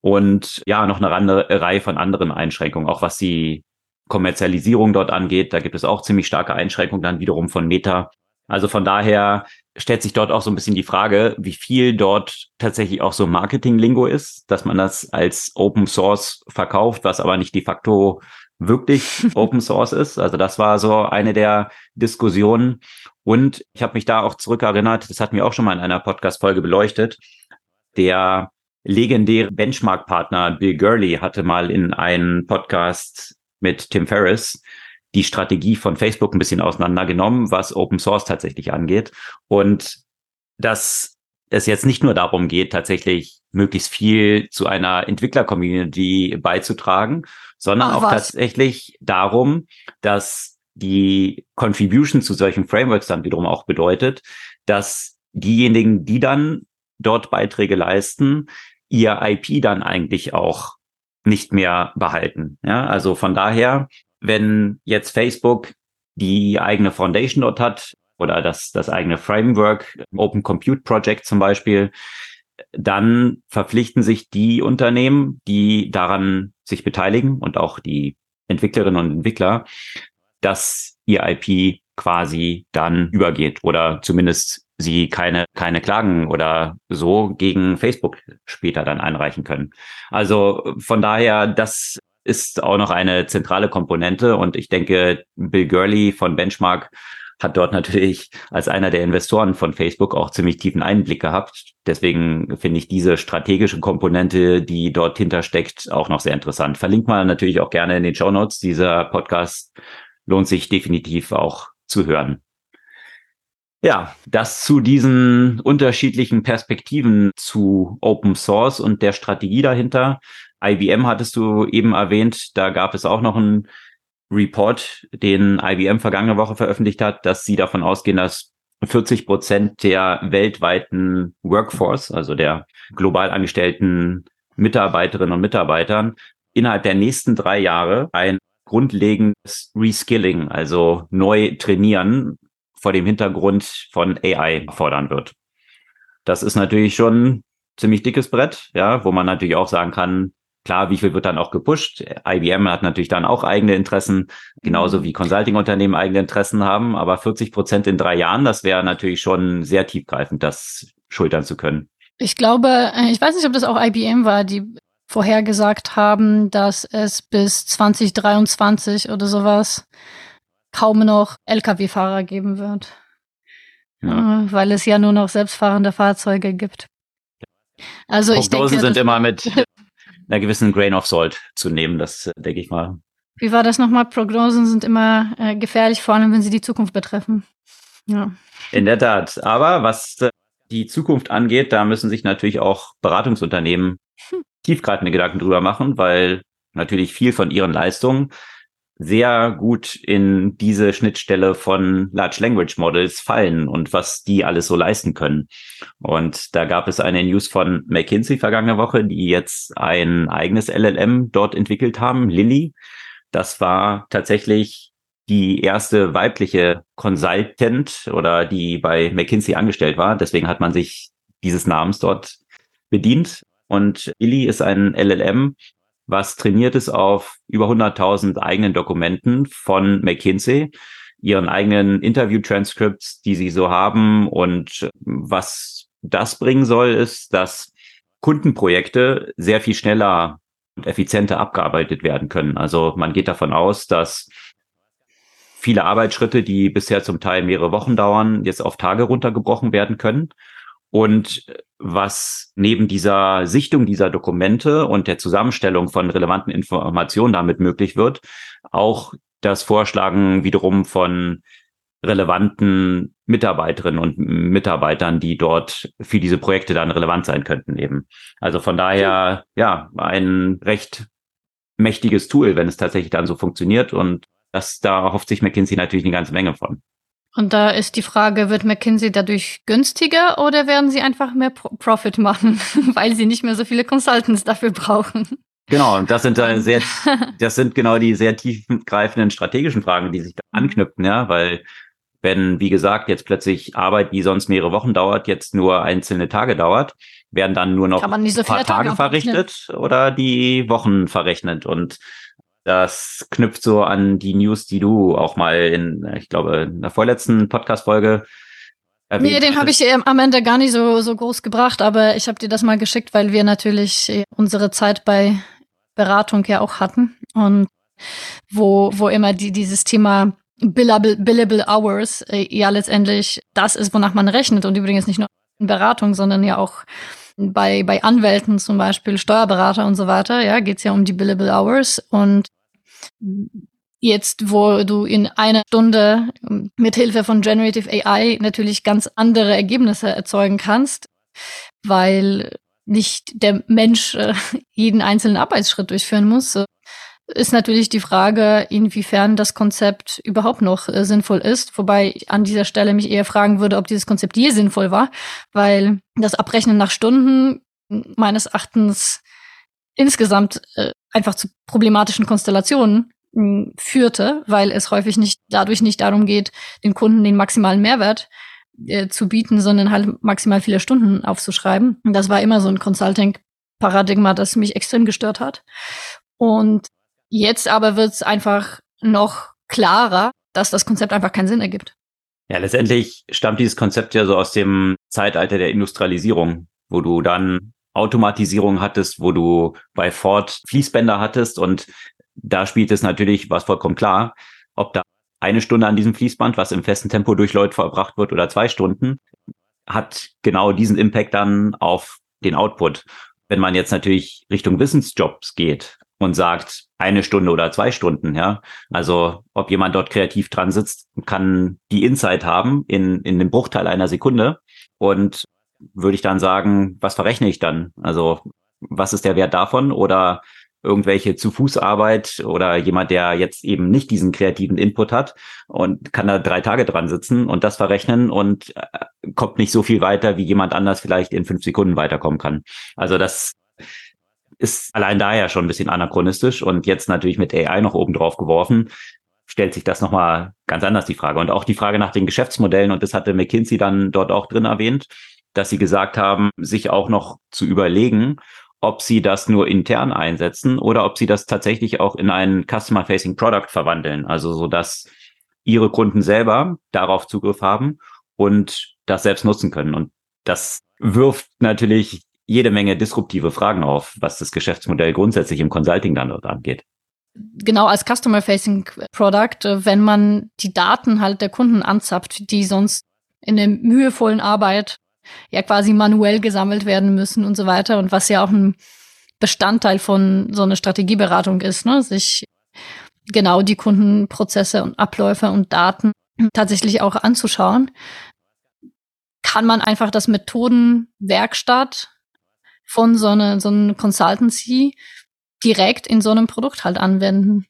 Und ja, noch eine andere, Reihe von anderen Einschränkungen, auch was die Kommerzialisierung dort angeht. Da gibt es auch ziemlich starke Einschränkungen dann wiederum von Meta. Also von daher stellt sich dort auch so ein bisschen die Frage, wie viel dort tatsächlich auch so Marketing-Lingo ist, dass man das als Open Source verkauft, was aber nicht de facto wirklich Open Source ist. Also das war so eine der Diskussionen. Und ich habe mich da auch zurückerinnert, das hatten wir auch schon mal in einer Podcast-Folge beleuchtet. Der legendäre Benchmark-Partner Bill Gurley hatte mal in einem Podcast mit Tim Ferriss die Strategie von Facebook ein bisschen auseinandergenommen, was Open Source tatsächlich angeht. Und dass es jetzt nicht nur darum geht, tatsächlich möglichst viel zu einer Entwickler-Community beizutragen, sondern Ach, auch was? tatsächlich darum, dass die Contribution zu solchen Frameworks dann wiederum auch bedeutet, dass diejenigen, die dann dort Beiträge leisten, ihr IP dann eigentlich auch nicht mehr behalten. Ja, also von daher, wenn jetzt Facebook die eigene Foundation dort hat oder das, das eigene Framework, Open Compute Project zum Beispiel, dann verpflichten sich die Unternehmen, die daran sich beteiligen und auch die Entwicklerinnen und Entwickler, dass ihr IP quasi dann übergeht oder zumindest sie keine, keine Klagen oder so gegen Facebook später dann einreichen können. Also von daher, das ist auch noch eine zentrale Komponente und ich denke, Bill Gurley von Benchmark hat dort natürlich als einer der Investoren von Facebook auch ziemlich tiefen Einblick gehabt. Deswegen finde ich diese strategische Komponente, die dort hintersteckt, auch noch sehr interessant. Verlinkt man natürlich auch gerne in den Show Notes. Dieser Podcast lohnt sich definitiv auch zu hören. Ja, das zu diesen unterschiedlichen Perspektiven zu Open Source und der Strategie dahinter. IBM hattest du eben erwähnt, da gab es auch noch einen Report, den IBM vergangene Woche veröffentlicht hat, dass sie davon ausgehen, dass 40 Prozent der weltweiten Workforce, also der global angestellten Mitarbeiterinnen und Mitarbeitern, innerhalb der nächsten drei Jahre ein grundlegendes Reskilling, also neu trainieren vor dem Hintergrund von AI fordern wird. Das ist natürlich schon ziemlich dickes Brett, ja, wo man natürlich auch sagen kann, klar, wie viel wird dann auch gepusht? IBM hat natürlich dann auch eigene Interessen, genauso mhm. wie Consulting-Unternehmen eigene Interessen haben, aber 40 Prozent in drei Jahren, das wäre natürlich schon sehr tiefgreifend, das schultern zu können. Ich glaube, äh, ich weiß nicht, ob das auch IBM war, die vorhergesagt haben, dass es bis 2023 oder sowas kaum noch Lkw-Fahrer geben wird. Ja. Äh, weil es ja nur noch selbstfahrende Fahrzeuge gibt. Also Prognosen ich denke, sind immer mit einer gewissen Grain of Salt zu nehmen, das äh, denke ich mal. Wie war das nochmal? Prognosen sind immer äh, gefährlich, vor allem wenn sie die Zukunft betreffen. Ja. In der Tat. Aber was äh, die Zukunft angeht, da müssen sich natürlich auch Beratungsunternehmen hm. tiefgreifende Gedanken drüber machen, weil natürlich viel von ihren Leistungen sehr gut in diese Schnittstelle von Large Language Models fallen und was die alles so leisten können. Und da gab es eine News von McKinsey vergangene Woche, die jetzt ein eigenes LLM dort entwickelt haben, Lilly. Das war tatsächlich die erste weibliche Consultant oder die bei McKinsey angestellt war. Deswegen hat man sich dieses Namens dort bedient. Und Lilly ist ein LLM, was trainiert ist auf über 100.000 eigenen Dokumenten von McKinsey, ihren eigenen Interview-Transcripts, die sie so haben. Und was das bringen soll, ist, dass Kundenprojekte sehr viel schneller und effizienter abgearbeitet werden können. Also man geht davon aus, dass viele Arbeitsschritte, die bisher zum Teil mehrere Wochen dauern, jetzt auf Tage runtergebrochen werden können. Und was neben dieser Sichtung dieser Dokumente und der Zusammenstellung von relevanten Informationen damit möglich wird, auch das Vorschlagen wiederum von relevanten Mitarbeiterinnen und Mitarbeitern, die dort für diese Projekte dann relevant sein könnten eben. Also von daher, ja, ein recht mächtiges Tool, wenn es tatsächlich dann so funktioniert und das, da hofft sich McKinsey natürlich eine ganze Menge von. Und da ist die Frage, wird McKinsey dadurch günstiger oder werden sie einfach mehr Pro Profit machen, weil sie nicht mehr so viele Consultants dafür brauchen? Genau, und das sind dann sehr, das sind genau die sehr tiefgreifenden strategischen Fragen, die sich da mhm. anknüpfen, ja, weil wenn, wie gesagt, jetzt plötzlich Arbeit, die sonst mehrere Wochen dauert, jetzt nur einzelne Tage dauert, werden dann nur noch so ein paar Tage, Tage verrichtet oder die Wochen verrechnet und das knüpft so an die News, die du auch mal in, ich glaube, in der vorletzten Podcast-Folge erwähnt Nee, den habe ich am Ende gar nicht so, so groß gebracht, aber ich habe dir das mal geschickt, weil wir natürlich äh, unsere Zeit bei Beratung ja auch hatten und wo, wo immer die, dieses Thema billable, billable Hours äh, ja letztendlich das ist, wonach man rechnet und übrigens nicht nur in Beratung, sondern ja auch bei, bei Anwälten zum Beispiel, Steuerberater und so weiter, ja, geht's ja um die billable Hours und jetzt, wo du in einer Stunde mit Hilfe von Generative AI natürlich ganz andere Ergebnisse erzeugen kannst, weil nicht der Mensch äh, jeden einzelnen Arbeitsschritt durchführen muss, ist natürlich die Frage, inwiefern das Konzept überhaupt noch äh, sinnvoll ist. Wobei ich an dieser Stelle mich eher fragen würde, ob dieses Konzept je sinnvoll war, weil das Abrechnen nach Stunden meines Erachtens insgesamt äh, einfach zu problematischen Konstellationen mh, führte, weil es häufig nicht dadurch nicht darum geht, den Kunden den maximalen Mehrwert äh, zu bieten, sondern halt maximal viele Stunden aufzuschreiben. Und das war immer so ein Consulting-Paradigma, das mich extrem gestört hat. Und jetzt aber wird es einfach noch klarer, dass das Konzept einfach keinen Sinn ergibt. Ja, letztendlich stammt dieses Konzept ja so aus dem Zeitalter der Industrialisierung, wo du dann Automatisierung hattest, wo du bei Ford Fließbänder hattest und da spielt es natürlich, was vollkommen klar, ob da eine Stunde an diesem Fließband, was im festen Tempo durch Leute verbracht wird, oder zwei Stunden, hat genau diesen Impact dann auf den Output. Wenn man jetzt natürlich Richtung Wissensjobs geht und sagt, eine Stunde oder zwei Stunden, ja. Also ob jemand dort kreativ dran sitzt, kann die Insight haben in, in dem Bruchteil einer Sekunde. Und würde ich dann sagen, was verrechne ich dann? Also was ist der Wert davon? Oder irgendwelche zu Fußarbeit oder jemand, der jetzt eben nicht diesen kreativen Input hat und kann da drei Tage dran sitzen und das verrechnen und äh, kommt nicht so viel weiter, wie jemand anders vielleicht in fünf Sekunden weiterkommen kann. Also das ist allein daher schon ein bisschen anachronistisch und jetzt natürlich mit AI noch oben drauf geworfen, stellt sich das nochmal ganz anders die Frage. Und auch die Frage nach den Geschäftsmodellen, und das hatte McKinsey dann dort auch drin erwähnt, dass sie gesagt haben, sich auch noch zu überlegen, ob sie das nur intern einsetzen oder ob sie das tatsächlich auch in ein Customer-Facing Product verwandeln. Also so dass ihre Kunden selber darauf Zugriff haben und das selbst nutzen können. Und das wirft natürlich jede Menge disruptive Fragen auf, was das Geschäftsmodell grundsätzlich im Consulting dann dort angeht. Genau als Customer-Facing Product, äh, wenn man die Daten halt der Kunden anzapft, die sonst in der mühevollen Arbeit ja quasi manuell gesammelt werden müssen und so weiter und was ja auch ein Bestandteil von so einer Strategieberatung ist, ne? sich genau die Kundenprozesse und Abläufe und Daten tatsächlich auch anzuschauen, kann man einfach das Methodenwerkstatt von so einer so einer Consultancy direkt in so einem Produkt halt anwenden.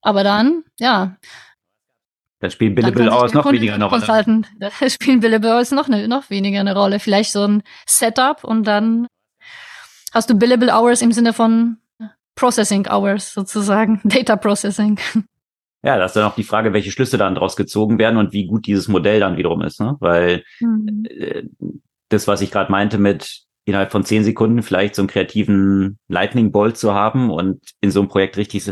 Aber dann, ja, dann spielen Billable Hours noch weniger eine Rolle. Consultant. Da spielen Billable Hours noch, ne, noch weniger eine Rolle. Vielleicht so ein Setup und dann hast du Billable Hours im Sinne von Processing Hours sozusagen, Data Processing. Ja, das ist dann auch die Frage, welche Schlüsse dann daraus gezogen werden und wie gut dieses Modell dann wiederum ist, ne? Weil mhm. äh, das, was ich gerade meinte mit innerhalb von zehn Sekunden vielleicht so einen kreativen Lightning Bolt zu haben und in so einem Projekt richtig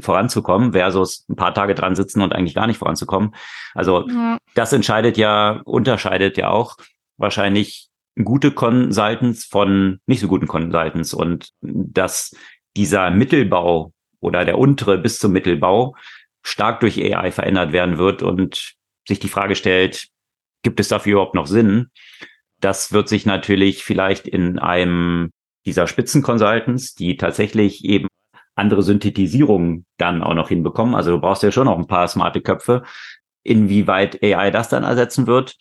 voranzukommen, versus ein paar Tage dran sitzen und eigentlich gar nicht voranzukommen. Also ja. das entscheidet ja, unterscheidet ja auch wahrscheinlich gute Consultants von nicht so guten Consultants und dass dieser Mittelbau oder der untere bis zum Mittelbau stark durch AI verändert werden wird und sich die Frage stellt, gibt es dafür überhaupt noch Sinn? Das wird sich natürlich vielleicht in einem dieser Spitzenconsultants, die tatsächlich eben andere Synthetisierungen dann auch noch hinbekommen. Also du brauchst ja schon noch ein paar smarte Köpfe. Inwieweit AI das dann ersetzen wird,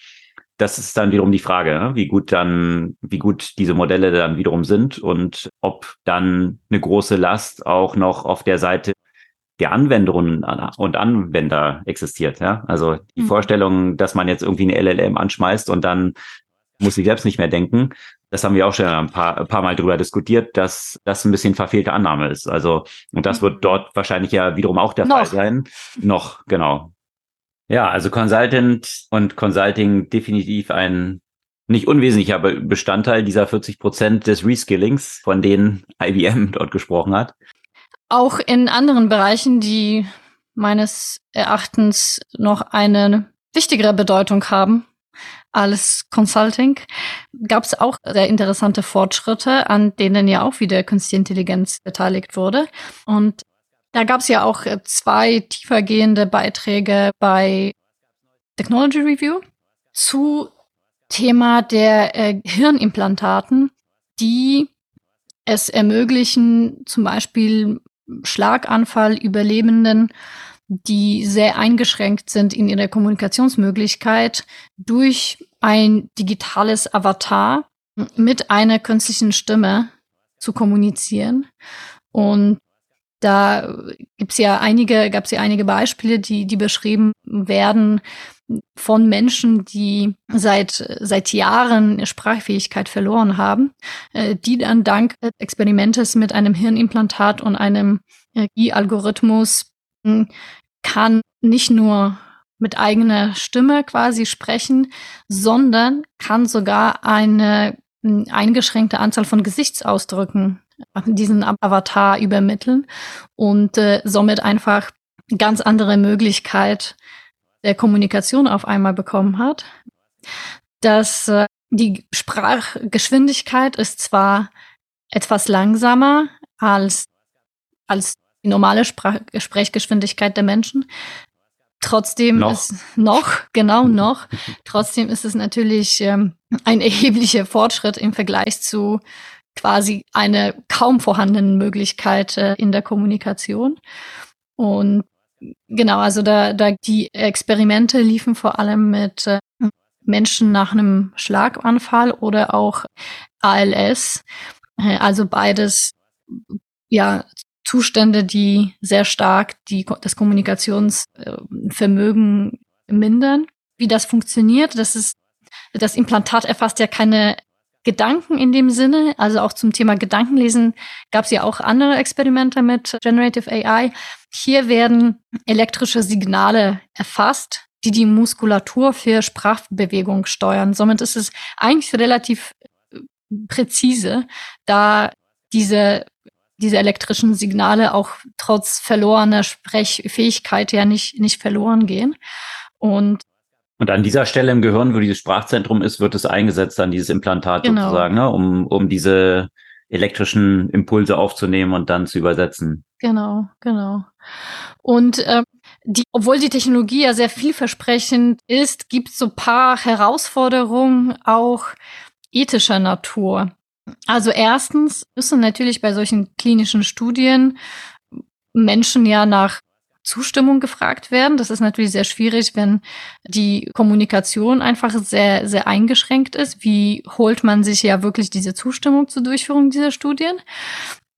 das ist dann wiederum die Frage, ne? wie gut dann, wie gut diese Modelle dann wiederum sind und ob dann eine große Last auch noch auf der Seite der Anwenderinnen und Anwender existiert. Ja? Also die mhm. Vorstellung, dass man jetzt irgendwie eine LLM anschmeißt und dann muss ich selbst nicht mehr denken. Das haben wir auch schon ein paar, ein paar Mal drüber diskutiert, dass das ein bisschen verfehlte Annahme ist. Also, und das wird dort wahrscheinlich ja wiederum auch der noch. Fall sein. Noch, genau. Ja, also Consultant und Consulting definitiv ein nicht unwesentlicher Bestandteil dieser 40 Prozent des Reskillings, von denen IBM dort gesprochen hat. Auch in anderen Bereichen, die meines Erachtens noch eine wichtigere Bedeutung haben, als Consulting, gab es auch sehr interessante Fortschritte, an denen ja auch wieder Künstliche Intelligenz beteiligt wurde. Und da gab es ja auch zwei tiefergehende Beiträge bei Technology Review zu Thema der äh, Hirnimplantaten, die es ermöglichen, zum Beispiel Schlaganfall Überlebenden die sehr eingeschränkt sind in ihrer Kommunikationsmöglichkeit durch ein digitales Avatar mit einer künstlichen Stimme zu kommunizieren. Und Da gibt's ja einige, gab's ja einige Beispiele, die, die beschrieben werden von Menschen, die seit, seit Jahren Sprachfähigkeit verloren haben, äh, die dann dank Experimentes mit einem Hirnimplantat und einem Energiealgorithmus hm, kann nicht nur mit eigener Stimme quasi sprechen, sondern kann sogar eine eingeschränkte Anzahl von Gesichtsausdrücken diesen Avatar übermitteln und äh, somit einfach ganz andere Möglichkeit der Kommunikation auf einmal bekommen hat. Dass äh, die Sprachgeschwindigkeit ist zwar etwas langsamer als, als die normale Sprach Sprechgeschwindigkeit der Menschen. Trotzdem noch. ist noch, genau noch, trotzdem ist es natürlich ähm, ein erheblicher Fortschritt im Vergleich zu quasi einer kaum vorhandenen Möglichkeit äh, in der Kommunikation. Und genau, also da, da die Experimente liefen vor allem mit äh, Menschen nach einem Schlaganfall oder auch ALS. Äh, also beides ja Zustände, die sehr stark die, das Kommunikationsvermögen mindern. Wie das funktioniert, das ist, das Implantat erfasst ja keine Gedanken in dem Sinne. Also auch zum Thema Gedankenlesen gab es ja auch andere Experimente mit Generative AI. Hier werden elektrische Signale erfasst, die die Muskulatur für Sprachbewegung steuern. Somit ist es eigentlich relativ äh, präzise, da diese diese elektrischen Signale auch trotz verlorener Sprechfähigkeit ja nicht, nicht verloren gehen. Und und an dieser Stelle im Gehirn, wo dieses Sprachzentrum ist, wird es eingesetzt an dieses Implantat genau. sozusagen, ne? um, um diese elektrischen Impulse aufzunehmen und dann zu übersetzen. Genau, genau. Und äh, die, obwohl die Technologie ja sehr vielversprechend ist, gibt es so paar Herausforderungen auch ethischer Natur. Also erstens müssen natürlich bei solchen klinischen Studien Menschen ja nach Zustimmung gefragt werden. Das ist natürlich sehr schwierig, wenn die Kommunikation einfach sehr, sehr eingeschränkt ist. Wie holt man sich ja wirklich diese Zustimmung zur Durchführung dieser Studien?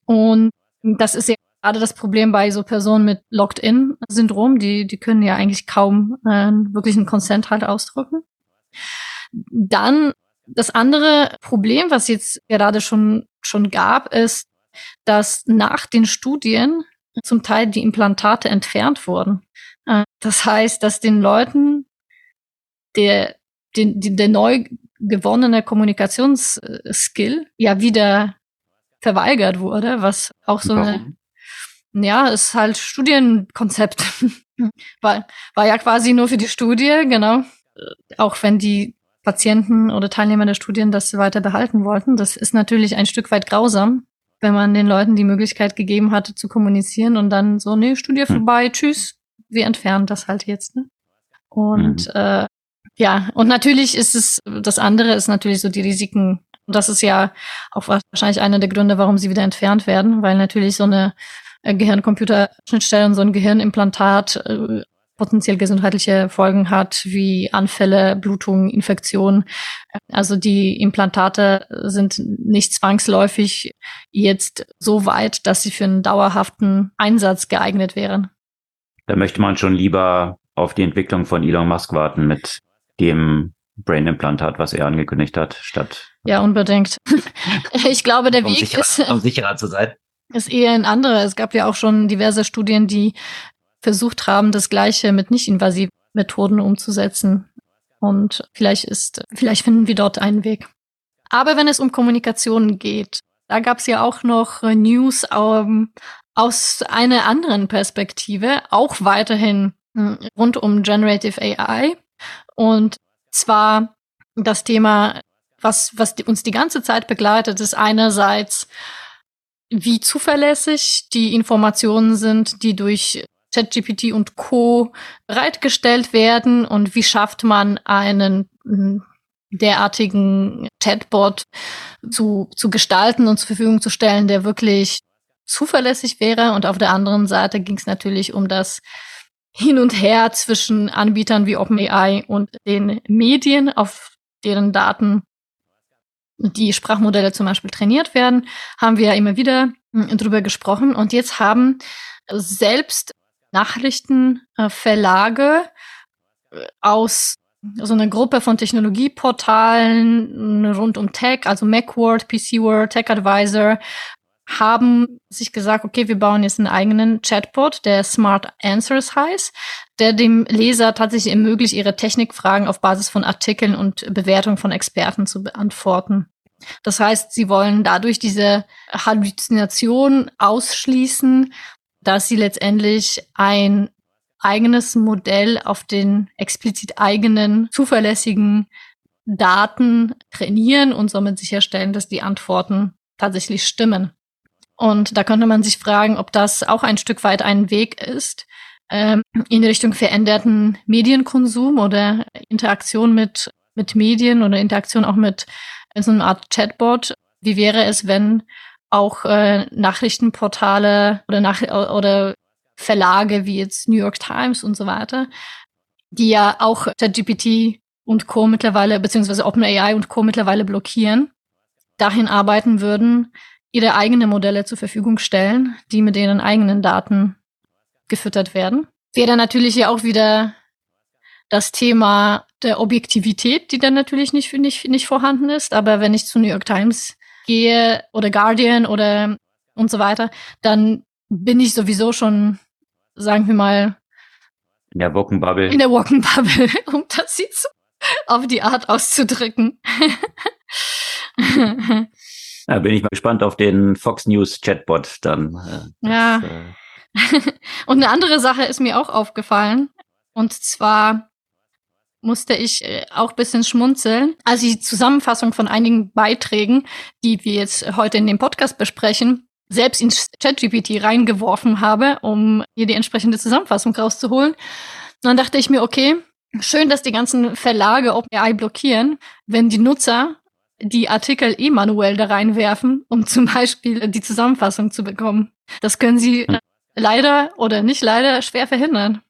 Und das ist ja gerade das Problem bei so Personen mit Locked-in-Syndrom. Die, die können ja eigentlich kaum äh, wirklich einen Consent halt ausdrücken. Dann das andere Problem, was jetzt gerade schon, schon gab, ist, dass nach den Studien zum Teil die Implantate entfernt wurden. Äh, das heißt, dass den Leuten der, den, der neu gewonnene Kommunikationsskill ja wieder verweigert wurde, was auch so eine, ja, ist halt Studienkonzept. war, war ja quasi nur für die Studie, genau. Auch wenn die Patienten oder Teilnehmer der Studien das weiter behalten wollten. Das ist natürlich ein Stück weit grausam, wenn man den Leuten die Möglichkeit gegeben hatte zu kommunizieren und dann so, nee, Studie hm. vorbei, tschüss, wir entfernen das halt jetzt. Ne? Und mhm. äh, ja, und natürlich ist es, das andere ist natürlich so die Risiken. Und das ist ja auch wahrscheinlich einer der Gründe, warum sie wieder entfernt werden, weil natürlich so eine äh, Gehirn-Computer-Schnittstelle und so ein Gehirnimplantat äh, potenziell gesundheitliche Folgen hat, wie Anfälle, Blutungen, Infektionen. Also die Implantate sind nicht zwangsläufig jetzt so weit, dass sie für einen dauerhaften Einsatz geeignet wären. Da möchte man schon lieber auf die Entwicklung von Elon Musk warten mit dem Brain-Implantat, was er angekündigt hat, statt. Ja, unbedingt. ich glaube, der um Weg sicherer, ist. Um sicherer zu sein ist eher ein anderer. Es gab ja auch schon diverse Studien, die versucht haben, das Gleiche mit nicht-invasiven Methoden umzusetzen. Und vielleicht ist, vielleicht finden wir dort einen Weg. Aber wenn es um Kommunikation geht, da gab es ja auch noch News ähm, aus einer anderen Perspektive, auch weiterhin hm, rund um Generative AI. Und zwar das Thema, was, was uns die ganze Zeit begleitet, ist einerseits, wie zuverlässig die Informationen sind, die durch ChatGPT und Co. bereitgestellt werden und wie schafft man einen hm, derartigen Chatbot zu, zu gestalten und zur Verfügung zu stellen, der wirklich zuverlässig wäre. Und auf der anderen Seite ging es natürlich um das Hin und Her zwischen Anbietern wie OpenAI und den Medien, auf deren Daten die Sprachmodelle zum Beispiel trainiert werden, haben wir ja immer wieder hm, drüber gesprochen. Und jetzt haben selbst Nachrichtenverlage äh, aus so einer Gruppe von Technologieportalen rund um Tech, also Macworld, PCWord, Tech Advisor, haben sich gesagt, okay, wir bauen jetzt einen eigenen Chatbot, der Smart Answers heißt, der dem Leser tatsächlich ermöglicht, ihre Technikfragen auf Basis von Artikeln und Bewertungen von Experten zu beantworten. Das heißt, sie wollen dadurch diese Halluzination ausschließen, dass sie letztendlich ein eigenes Modell auf den explizit eigenen, zuverlässigen Daten trainieren und somit sicherstellen, dass die Antworten tatsächlich stimmen. Und da könnte man sich fragen, ob das auch ein Stück weit ein Weg ist ähm, in Richtung veränderten Medienkonsum oder Interaktion mit, mit Medien oder Interaktion auch mit so einer Art Chatbot. Wie wäre es, wenn auch äh, Nachrichtenportale oder, nach, oder Verlage wie jetzt New York Times und so weiter, die ja auch ChatGPT und Co. mittlerweile, beziehungsweise OpenAI und Co. mittlerweile blockieren, dahin arbeiten würden, ihre eigene Modelle zur Verfügung stellen, die mit ihren eigenen Daten gefüttert werden. Wäre natürlich ja auch wieder das Thema der Objektivität, die dann natürlich nicht, nicht, nicht vorhanden ist. Aber wenn ich zu New York Times gehe oder Guardian oder und so weiter, dann bin ich sowieso schon, sagen wir mal, in der Wockenbubble. In der Wockenbubble, um das jetzt auf die Art auszudrücken. Da bin ich mal gespannt auf den Fox News Chatbot dann. Äh, das, ja. Äh und eine andere Sache ist mir auch aufgefallen. Und zwar musste ich äh, auch bisschen schmunzeln, als ich die Zusammenfassung von einigen Beiträgen, die wir jetzt heute in dem Podcast besprechen, selbst ins ChatGPT reingeworfen habe, um hier die entsprechende Zusammenfassung rauszuholen. Und dann dachte ich mir, okay, schön, dass die ganzen Verlage OpenAI blockieren, wenn die Nutzer die Artikel eh manuell da reinwerfen, um zum Beispiel die Zusammenfassung zu bekommen. Das können sie hm. leider oder nicht leider schwer verhindern.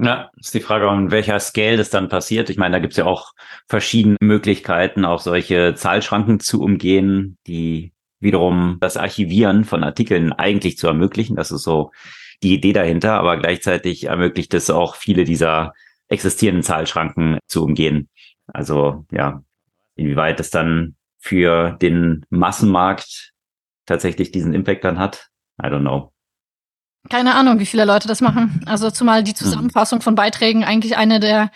Ja, ist die Frage, an welcher Scale das dann passiert. Ich meine, da gibt's ja auch verschiedene Möglichkeiten, auch solche Zahlschranken zu umgehen, die wiederum das Archivieren von Artikeln eigentlich zu ermöglichen. Das ist so die Idee dahinter, aber gleichzeitig ermöglicht es auch viele dieser existierenden Zahlschranken zu umgehen. Also ja, inwieweit es dann für den Massenmarkt tatsächlich diesen Impact dann hat, I don't know. Keine Ahnung, wie viele Leute das machen. Also zumal die hm. Zusammenfassung von Beiträgen eigentlich eine der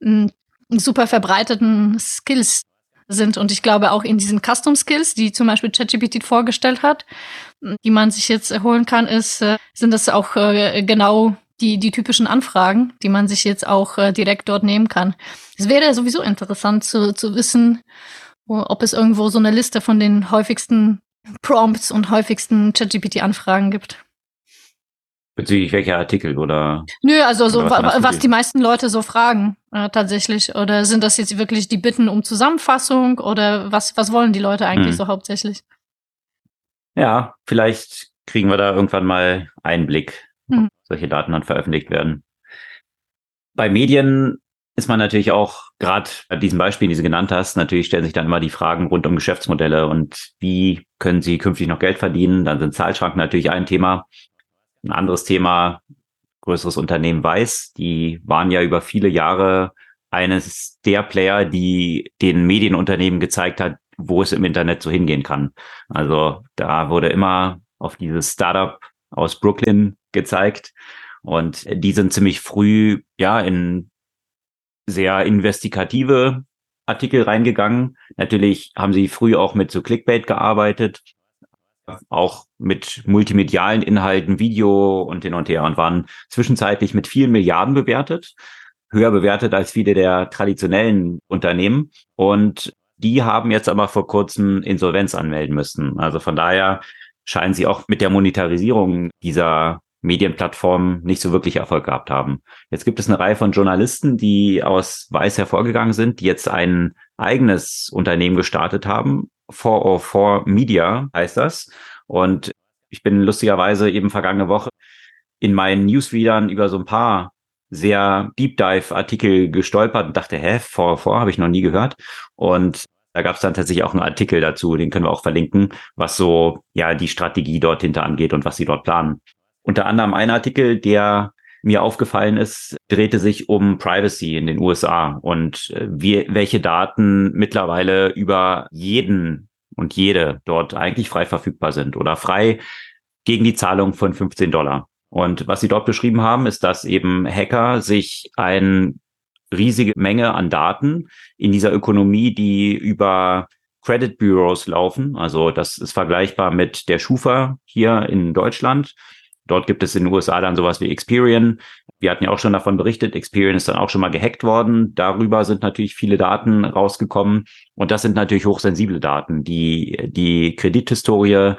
m, hm, super verbreiteten Skills sind. Und ich glaube auch in diesen Custom Skills, die zum Beispiel ChatGPT vorgestellt hat, die man sich jetzt erholen kann, ist, äh, sind das auch äh, genau die, die typischen Anfragen, die man sich jetzt auch äh, direkt dort nehmen kann. Es wäre sowieso interessant zu, zu wissen, ob es irgendwo so eine Liste von den häufigsten Prompts und häufigsten ChatGPT-Anfragen gibt. Bezüglich welcher Artikel oder? Nö, also so, was, was die meisten Leute so fragen äh, tatsächlich. Oder sind das jetzt wirklich die Bitten um Zusammenfassung oder was, was wollen die Leute eigentlich hm. so hauptsächlich? Ja, vielleicht kriegen wir da irgendwann mal Einblick hm. solche Daten dann veröffentlicht werden. Bei Medien ist man natürlich auch, gerade bei diesen Beispielen, die du genannt hast, natürlich stellen sich dann immer die Fragen rund um Geschäftsmodelle und wie können sie künftig noch Geld verdienen. Dann sind Zahlschranken natürlich ein Thema. Ein anderes Thema, größeres Unternehmen weiß, die waren ja über viele Jahre eines der Player, die den Medienunternehmen gezeigt hat, wo es im Internet so hingehen kann. Also da wurde immer auf dieses Startup aus Brooklyn gezeigt. Und die sind ziemlich früh, ja, in sehr investigative Artikel reingegangen. Natürlich haben sie früh auch mit so Clickbait gearbeitet, auch mit multimedialen Inhalten, Video und hin und her und waren zwischenzeitlich mit vielen Milliarden bewertet, höher bewertet als viele der traditionellen Unternehmen. Und die haben jetzt aber vor kurzem Insolvenz anmelden müssen. Also von daher scheinen sie auch mit der Monetarisierung dieser Medienplattformen nicht so wirklich Erfolg gehabt haben. Jetzt gibt es eine Reihe von Journalisten, die aus Weiß hervorgegangen sind, die jetzt ein eigenes Unternehmen gestartet haben. 404 Media heißt das. Und ich bin lustigerweise eben vergangene Woche in meinen Newsreadern über so ein paar sehr Deep Dive Artikel gestolpert und dachte, hä, 404 habe ich noch nie gehört. Und Da gab es dann tatsächlich auch einen Artikel dazu, den können wir auch verlinken, was so ja die Strategie dort hinter angeht und was sie dort planen. Unter anderem ein Artikel, der mir aufgefallen ist, drehte sich um Privacy in den USA und äh, wie, welche Daten mittlerweile über jeden und jede dort eigentlich frei verfügbar sind oder frei gegen die Zahlung von 15 Dollar. Und was sie dort beschrieben haben, ist, dass eben Hacker sich eine riesige Menge an Daten in dieser Ökonomie, die über Credit Bureaus laufen. Also das ist vergleichbar mit der Schufa hier in Deutschland. Dort gibt es in den USA dann sowas wie Experian. Wir hatten ja auch schon davon berichtet, Experian ist dann auch schon mal gehackt worden. Darüber sind natürlich viele Daten rausgekommen. Und das sind natürlich hochsensible Daten, die die Kredithistorie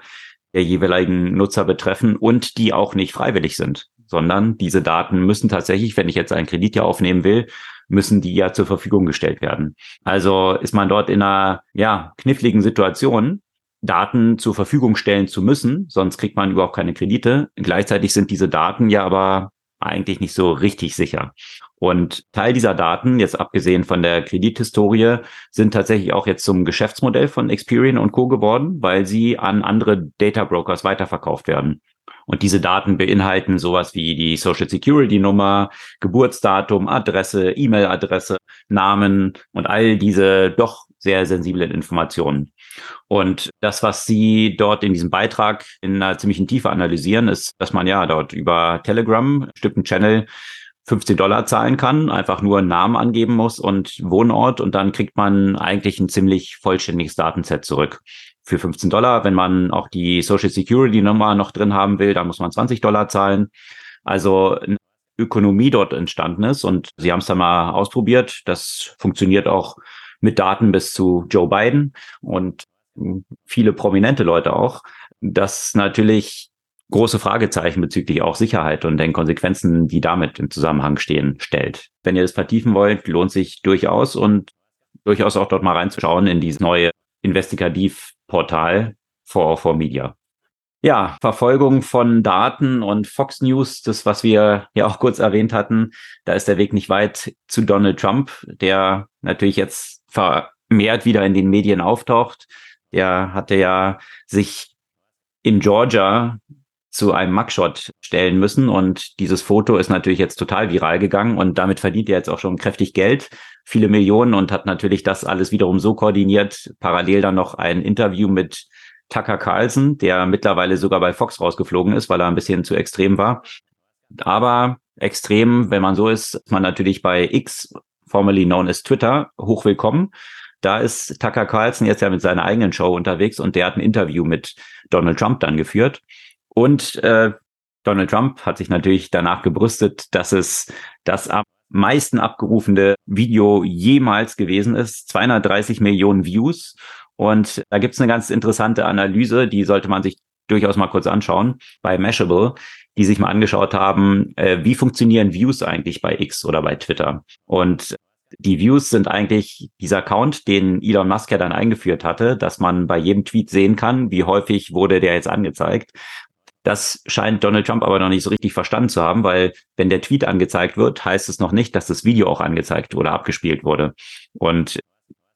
der jeweiligen Nutzer betreffen und die auch nicht freiwillig sind, sondern diese Daten müssen tatsächlich, wenn ich jetzt einen Kredit ja aufnehmen will, müssen die ja zur Verfügung gestellt werden. Also ist man dort in einer ja, kniffligen Situation, Daten zur Verfügung stellen zu müssen, sonst kriegt man überhaupt keine Kredite. Gleichzeitig sind diese Daten ja aber eigentlich nicht so richtig sicher. Und Teil dieser Daten, jetzt abgesehen von der Kredithistorie, sind tatsächlich auch jetzt zum Geschäftsmodell von Experian und Co. geworden, weil sie an andere Data Brokers weiterverkauft werden. Und diese Daten beinhalten sowas wie die Social Security Nummer, Geburtsdatum, Adresse, E-Mail-Adresse, Namen und all diese doch sehr sensiblen Informationen. Und das, was Sie dort in diesem Beitrag in einer ziemlichen Tiefe analysieren, ist, dass man ja dort über Telegram, bestimmten Channel, 15 Dollar zahlen kann, einfach nur einen Namen angeben muss und Wohnort und dann kriegt man eigentlich ein ziemlich vollständiges Datenset zurück. Für 15 Dollar, wenn man auch die Social Security Nummer noch drin haben will, dann muss man 20 Dollar zahlen. Also eine Ökonomie dort entstanden ist und sie haben es dann mal ausprobiert. Das funktioniert auch mit Daten bis zu Joe Biden und viele prominente Leute auch, das natürlich große Fragezeichen bezüglich auch Sicherheit und den Konsequenzen, die damit im Zusammenhang stehen, stellt. Wenn ihr das vertiefen wollt, lohnt sich durchaus und durchaus auch dort mal reinzuschauen in dieses neue Investigativportal for, for Media. Ja, Verfolgung von Daten und Fox News, das, was wir ja auch kurz erwähnt hatten, da ist der Weg nicht weit zu Donald Trump, der natürlich jetzt vermehrt wieder in den Medien auftaucht. Der hatte ja sich in Georgia zu einem Mugshot stellen müssen und dieses Foto ist natürlich jetzt total viral gegangen und damit verdient er jetzt auch schon kräftig Geld, viele Millionen und hat natürlich das alles wiederum so koordiniert, parallel dann noch ein Interview mit Tucker Carlson, der mittlerweile sogar bei Fox rausgeflogen ist, weil er ein bisschen zu extrem war. Aber extrem, wenn man so ist, ist man natürlich bei X, formerly known as Twitter, hochwillkommen. Da ist Tucker Carlson jetzt ja mit seiner eigenen Show unterwegs und der hat ein Interview mit Donald Trump dann geführt. Und äh, Donald Trump hat sich natürlich danach gebrüstet, dass es das am meisten abgerufene Video jemals gewesen ist. 230 Millionen Views. Und da gibt's eine ganz interessante Analyse, die sollte man sich durchaus mal kurz anschauen, bei Mashable, die sich mal angeschaut haben, äh, wie funktionieren Views eigentlich bei X oder bei Twitter. Und die Views sind eigentlich dieser Account, den Elon Musk ja dann eingeführt hatte, dass man bei jedem Tweet sehen kann, wie häufig wurde der jetzt angezeigt. Das scheint Donald Trump aber noch nicht so richtig verstanden zu haben, weil wenn der Tweet angezeigt wird, heißt es noch nicht, dass das Video auch angezeigt oder abgespielt wurde. Und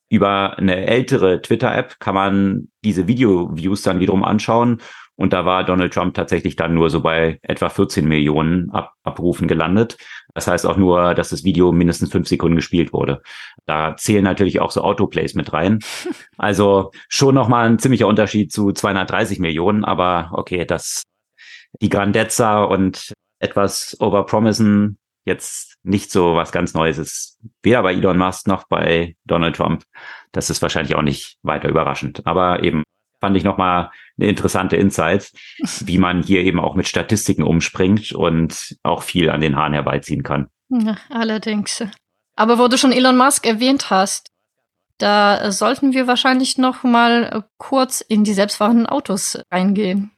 über eine ältere Twitter-App kann man diese Video-Views dann wiederum anschauen. Und da war Donald Trump tatsächlich dann nur so bei etwa 14 Millionen Ab Abrufen gelandet. Das heißt auch nur, dass das Video mindestens fünf Sekunden gespielt wurde. Da zählen natürlich auch so Autoplays mit rein. Also schon nochmal ein ziemlicher Unterschied zu 230 Millionen. Aber okay, das die Grandezza und etwas overpromisen jetzt nicht so was ganz Neues ist. Weder bei Elon Musk noch bei Donald Trump. Das ist wahrscheinlich auch nicht weiter überraschend. Aber eben fand ich nochmal eine interessante Insight, wie man hier eben auch mit Statistiken umspringt und auch viel an den Haaren herbeiziehen kann. Ja, allerdings. Aber wo du schon Elon Musk erwähnt hast, da sollten wir wahrscheinlich noch mal kurz in die selbstfahrenden Autos reingehen.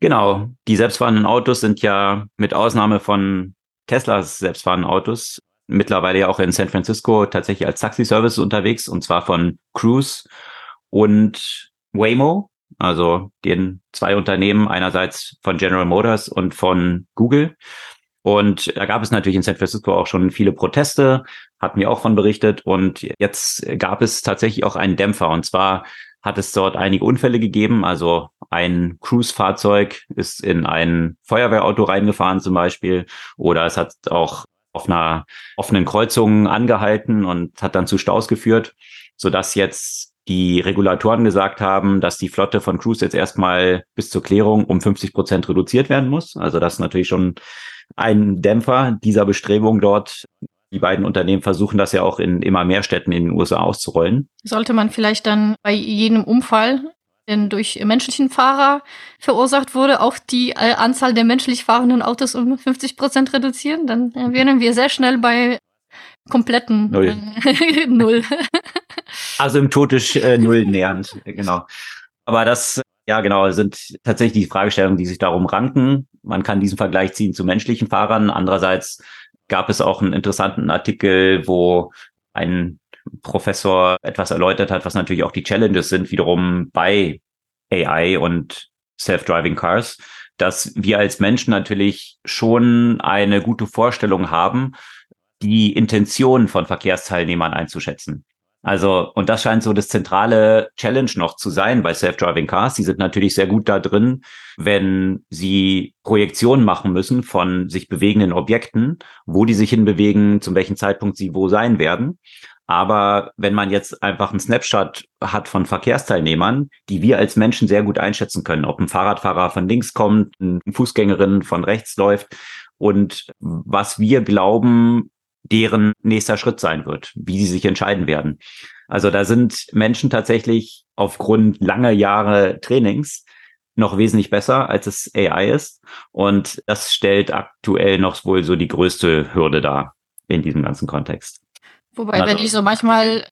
Genau, die selbstfahrenden Autos sind ja mit Ausnahme von Teslas selbstfahrenden Autos mittlerweile ja auch in San Francisco tatsächlich als Taxi-Service unterwegs und zwar von Cruise und Waymo, also den zwei Unternehmen einerseits von General Motors und von Google. Und da gab es natürlich in San Francisco auch schon viele Proteste, hatten wir auch von berichtet. Und jetzt gab es tatsächlich auch einen Dämpfer. Und zwar hat es dort einige Unfälle gegeben. Also ein Cruise-Fahrzeug ist in ein Feuerwehrauto reingefahren zum Beispiel. Oder es hat auch auf einer offenen Kreuzung angehalten und hat dann zu Staus geführt, sodass jetzt die Regulatoren gesagt haben, dass die Flotte von Cruise jetzt erstmal bis zur Klärung um 50 Prozent reduziert werden muss. Also das ist natürlich schon ein Dämpfer dieser Bestrebung dort. Die beiden Unternehmen versuchen das ja auch in immer mehr Städten in den USA auszurollen. Sollte man vielleicht dann bei jedem Unfall, der durch menschlichen Fahrer verursacht wurde, auch die äh, Anzahl der menschlich fahrenden Autos um 50 Prozent reduzieren? Dann äh, wären wir sehr schnell bei kompletten Null. Äh, Null. Also im Totisch äh, Null nähernd, genau. Aber das, ja genau, sind tatsächlich die Fragestellungen, die sich darum ranken. Man kann diesen Vergleich ziehen zu menschlichen Fahrern. Andererseits gab es auch einen interessanten Artikel, wo ein Professor etwas erläutert hat, was natürlich auch die Challenges sind, wiederum bei AI und Self-Driving Cars, dass wir als Menschen natürlich schon eine gute Vorstellung haben, die Intention von Verkehrsteilnehmern einzuschätzen. Also, und das scheint so das zentrale Challenge noch zu sein bei Self-Driving Cars. Die sind natürlich sehr gut da drin, wenn sie Projektionen machen müssen von sich bewegenden Objekten, wo die sich hinbewegen, zum welchen Zeitpunkt sie wo sein werden. Aber wenn man jetzt einfach einen Snapshot hat von Verkehrsteilnehmern, die wir als Menschen sehr gut einschätzen können, ob ein Fahrradfahrer von links kommt, eine Fußgängerin von rechts läuft und was wir glauben, deren nächster Schritt sein wird, wie sie sich entscheiden werden. Also da sind Menschen tatsächlich aufgrund langer Jahre Trainings noch wesentlich besser, als es AI ist. Und das stellt aktuell noch wohl so die größte Hürde dar in diesem ganzen Kontext. Wobei, also, wenn ich so manchmal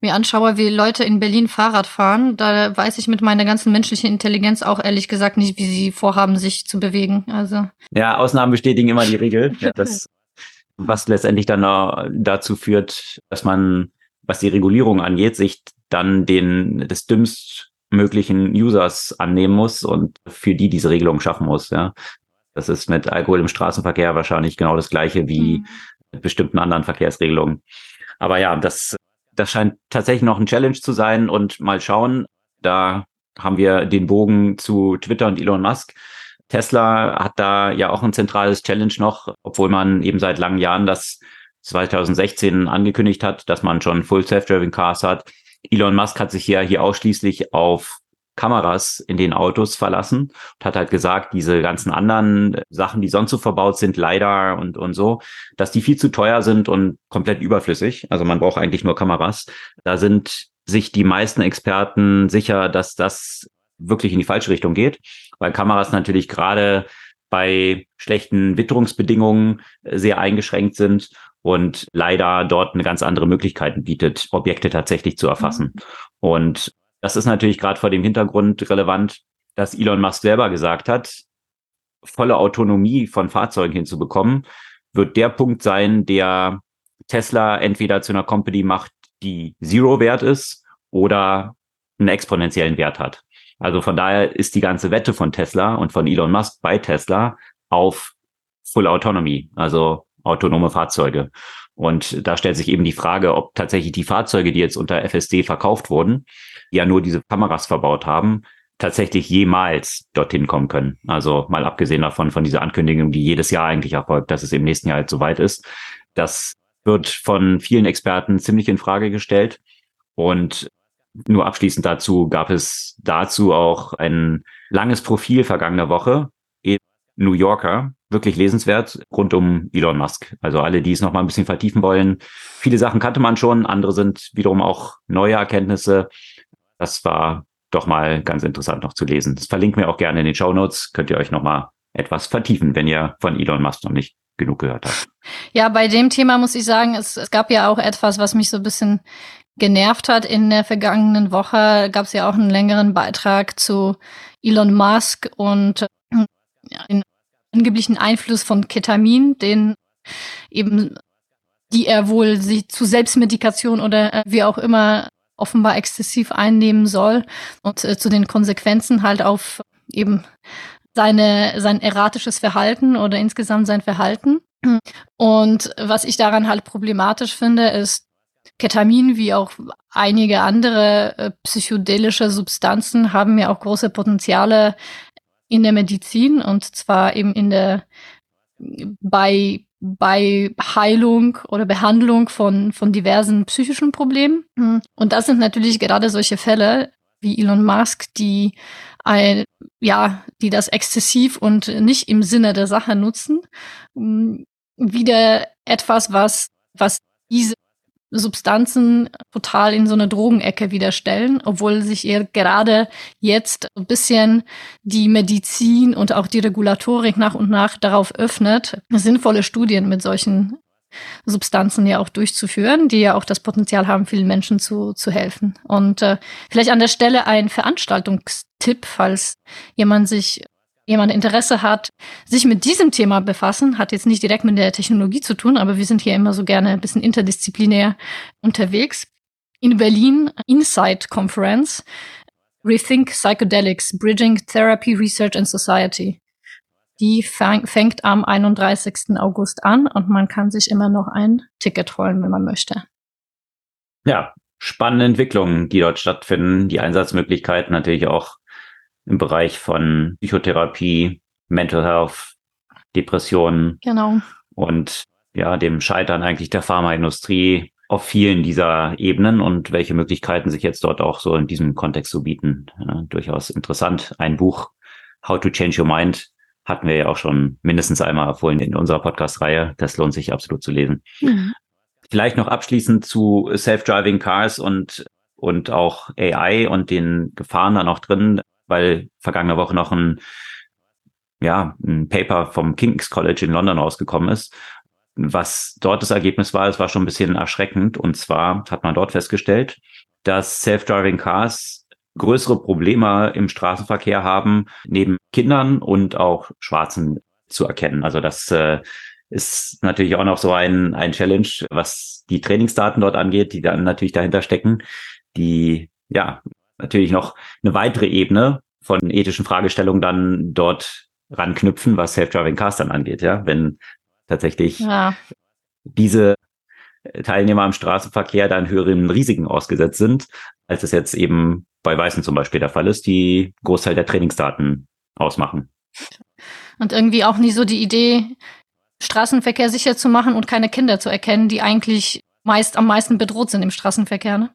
mir anschaue, wie Leute in Berlin Fahrrad fahren, da weiß ich mit meiner ganzen menschlichen Intelligenz auch ehrlich gesagt nicht, wie sie vorhaben, sich zu bewegen. Also ja, Ausnahmen bestätigen immer die Regel. Ja, das was letztendlich dann dazu führt, dass man, was die Regulierung angeht, sich dann den des dümmst möglichen Users annehmen muss und für die diese Regelung schaffen muss. Ja, das ist mit Alkohol im Straßenverkehr wahrscheinlich genau das gleiche wie mhm. mit bestimmten anderen Verkehrsregelungen. Aber ja, das das scheint tatsächlich noch ein Challenge zu sein und mal schauen. Da haben wir den Bogen zu Twitter und Elon Musk Tesla hat da ja auch ein zentrales Challenge noch, obwohl man eben seit langen Jahren das 2016 angekündigt hat, dass man schon Full Self-Driving Cars hat. Elon Musk hat sich ja hier ausschließlich auf Kameras in den Autos verlassen und hat halt gesagt, diese ganzen anderen Sachen, die sonst so verbaut sind, LiDAR und, und so, dass die viel zu teuer sind und komplett überflüssig. Also man braucht eigentlich nur Kameras. Da sind sich die meisten Experten sicher, dass das wirklich in die falsche Richtung geht weil Kameras natürlich gerade bei schlechten Witterungsbedingungen äh, sehr eingeschränkt sind und leider dort eine ganz andere Möglichkeiten bietet, Objekte tatsächlich zu erfassen. Mhm. Und das ist natürlich gerade vor dem Hintergrund relevant, dass Elon Musk selber gesagt hat, volle Autonomie von Fahrzeugen hinzubekommen, wird der Punkt sein, der Tesla entweder zu einer Company macht, die Zero wert ist oder einen exponentiellen Wert hat. Also von daher ist die ganze Wette von Tesla und von Elon Musk bei Tesla auf Full Autonomy, also autonome Fahrzeuge. Und da stellt sich eben die Frage, ob tatsächlich die Fahrzeuge, die jetzt unter FSD verkauft wurden, die ja nur diese Kameras verbaut haben, tatsächlich jemals dorthin kommen können. Also mal abgesehen davon, von dieser Ankündigung, die jedes Jahr eigentlich erfolgt, dass es im nächsten Jahr halt soweit ist. Das wird von vielen Experten ziemlich in Frage gestellt. Und nur abschließend dazu gab es dazu auch ein langes Profil vergangener Woche in New Yorker, wirklich lesenswert, rund um Elon Musk. Also alle, die es noch mal ein bisschen vertiefen wollen. Viele Sachen kannte man schon, andere sind wiederum auch neue Erkenntnisse. Das war doch mal ganz interessant noch zu lesen. Das verlinken wir auch gerne in den Show Notes. Könnt ihr euch noch mal etwas vertiefen, wenn ihr von Elon Musk noch nicht genug gehört habt. Ja, bei dem Thema muss ich sagen, es, es gab ja auch etwas, was mich so ein bisschen genervt hat. In der vergangenen Woche gab es ja auch einen längeren Beitrag zu Elon Musk und ja, den angeblichen Einfluss von Ketamin, den eben, die er wohl sich zu Selbstmedikation oder äh, wie auch immer offenbar exzessiv einnehmen soll und äh, zu den Konsequenzen halt auf eben seine, sein erratisches Verhalten oder insgesamt sein Verhalten. Und was ich daran halt problematisch finde, ist, Ketamin wie auch einige andere äh, psychedelische Substanzen haben ja auch große Potenziale in der Medizin und zwar eben in der bei bei Heilung oder Behandlung von von diversen psychischen Problemen. Und das sind natürlich gerade solche Fälle wie Elon Musk, die ein ja, die das exzessiv und nicht im Sinne der Sache nutzen, wieder etwas was was diese Substanzen total in so eine Drogenecke wieder stellen, obwohl sich eher gerade jetzt ein bisschen die Medizin und auch die Regulatorik nach und nach darauf öffnet, sinnvolle Studien mit solchen Substanzen ja auch durchzuführen, die ja auch das Potenzial haben, vielen Menschen zu, zu helfen. Und äh, vielleicht an der Stelle ein Veranstaltungstipp, falls jemand sich jemand Interesse hat, sich mit diesem Thema befassen, hat jetzt nicht direkt mit der Technologie zu tun, aber wir sind hier immer so gerne ein bisschen interdisziplinär unterwegs. In Berlin, Insight Conference, Rethink Psychedelics, Bridging Therapy Research and Society. Die fängt am 31. August an und man kann sich immer noch ein Ticket holen, wenn man möchte. Ja, spannende Entwicklungen, die dort stattfinden, die Einsatzmöglichkeiten natürlich auch im Bereich von Psychotherapie, Mental Health, Depressionen. Genau. Und ja, dem Scheitern eigentlich der Pharmaindustrie auf vielen dieser Ebenen und welche Möglichkeiten sich jetzt dort auch so in diesem Kontext so bieten. Ja, durchaus interessant. Ein Buch, How to Change Your Mind, hatten wir ja auch schon mindestens einmal empfohlen in unserer Podcast-Reihe. Das lohnt sich absolut zu lesen. Mhm. Vielleicht noch abschließend zu Self-Driving Cars und, und auch AI und den Gefahren da noch drin weil vergangene Woche noch ein, ja, ein Paper vom King's College in London rausgekommen ist. Was dort das Ergebnis war, es war schon ein bisschen erschreckend. Und zwar hat man dort festgestellt, dass Self-Driving Cars größere Probleme im Straßenverkehr haben, neben Kindern und auch Schwarzen zu erkennen. Also das äh, ist natürlich auch noch so ein, ein Challenge, was die Trainingsdaten dort angeht, die dann natürlich dahinter stecken, die ja natürlich noch eine weitere Ebene von ethischen Fragestellungen dann dort ranknüpfen, was Self-Driving Cars dann angeht, ja, wenn tatsächlich ja. diese Teilnehmer am Straßenverkehr dann höheren Risiken ausgesetzt sind, als es jetzt eben bei Weißen zum Beispiel der Fall ist, die Großteil der Trainingsdaten ausmachen. Und irgendwie auch nie so die Idee, Straßenverkehr sicher zu machen und keine Kinder zu erkennen, die eigentlich meist am meisten bedroht sind im Straßenverkehr. Ne?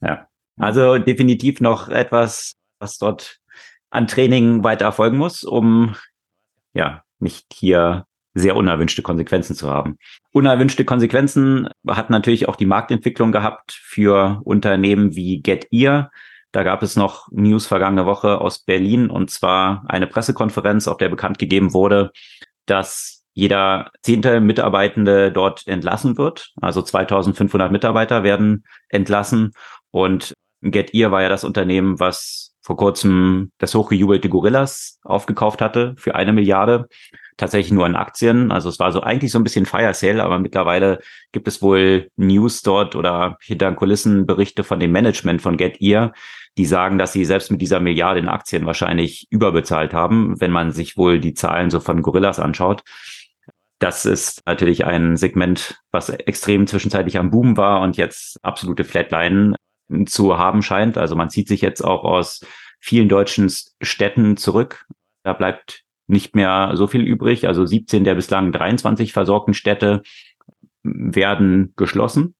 ja. Also definitiv noch etwas, was dort an Training weiter erfolgen muss, um ja nicht hier sehr unerwünschte Konsequenzen zu haben. Unerwünschte Konsequenzen hat natürlich auch die Marktentwicklung gehabt für Unternehmen wie GetEar. Da gab es noch News vergangene Woche aus Berlin und zwar eine Pressekonferenz, auf der bekannt gegeben wurde, dass jeder zehnte Mitarbeitende dort entlassen wird. Also 2500 Mitarbeiter werden entlassen und GetEar war ja das Unternehmen, was vor kurzem das hochgejubelte Gorillas aufgekauft hatte für eine Milliarde. Tatsächlich nur in Aktien. Also es war so eigentlich so ein bisschen Fire Sale, aber mittlerweile gibt es wohl News dort oder hinter Kulissen Berichte von dem Management von GetEar, die sagen, dass sie selbst mit dieser Milliarde in Aktien wahrscheinlich überbezahlt haben, wenn man sich wohl die Zahlen so von Gorillas anschaut. Das ist natürlich ein Segment, was extrem zwischenzeitlich am Boom war und jetzt absolute Flatline zu haben scheint. Also man zieht sich jetzt auch aus vielen deutschen Städten zurück. Da bleibt nicht mehr so viel übrig. Also 17 der bislang 23 versorgten Städte werden geschlossen.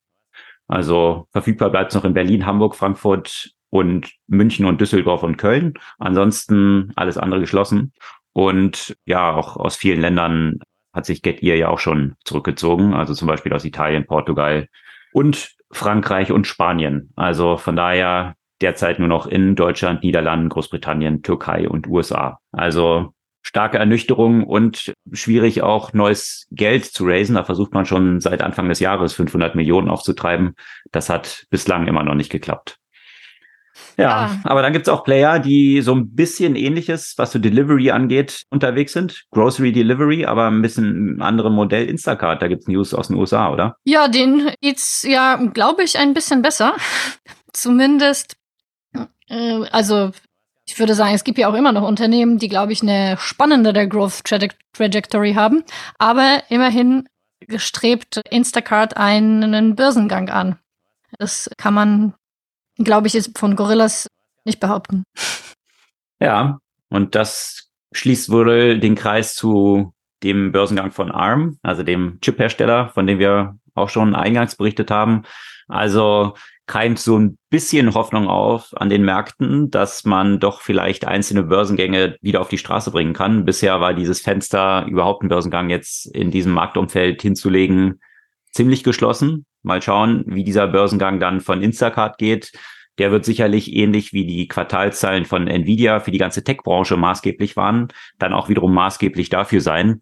Also verfügbar bleibt es noch in Berlin, Hamburg, Frankfurt und München und Düsseldorf und Köln. Ansonsten alles andere geschlossen. Und ja, auch aus vielen Ländern hat sich GetEar ja auch schon zurückgezogen. Also zum Beispiel aus Italien, Portugal und Frankreich und Spanien. Also von daher derzeit nur noch in Deutschland, Niederlanden, Großbritannien, Türkei und USA. Also starke Ernüchterung und schwierig auch neues Geld zu raisen. Da versucht man schon seit Anfang des Jahres 500 Millionen aufzutreiben. Das hat bislang immer noch nicht geklappt. Ja, ja, aber dann gibt's auch Player, die so ein bisschen ähnliches, was so Delivery angeht, unterwegs sind. Grocery Delivery, aber ein bisschen ein anderes Modell Instacart. Da gibt's News aus den USA, oder? Ja, den geht's ja, glaube ich, ein bisschen besser. Zumindest, äh, also ich würde sagen, es gibt ja auch immer noch Unternehmen, die, glaube ich, eine spannendere Growth Trajectory haben. Aber immerhin gestrebt Instacart einen Börsengang an. Das kann man, glaube ich, von Gorillas nicht behaupten. Ja, und das schließt wohl den Kreis zu dem Börsengang von ARM, also dem Chip-Hersteller, von dem wir auch schon eingangs berichtet haben. Also keimt so ein bisschen Hoffnung auf an den Märkten, dass man doch vielleicht einzelne Börsengänge wieder auf die Straße bringen kann. Bisher war dieses Fenster, überhaupt einen Börsengang jetzt in diesem Marktumfeld hinzulegen, ziemlich geschlossen. Mal schauen, wie dieser Börsengang dann von Instacart geht. Der wird sicherlich ähnlich wie die Quartalzahlen von Nvidia für die ganze Tech-Branche maßgeblich waren, dann auch wiederum maßgeblich dafür sein,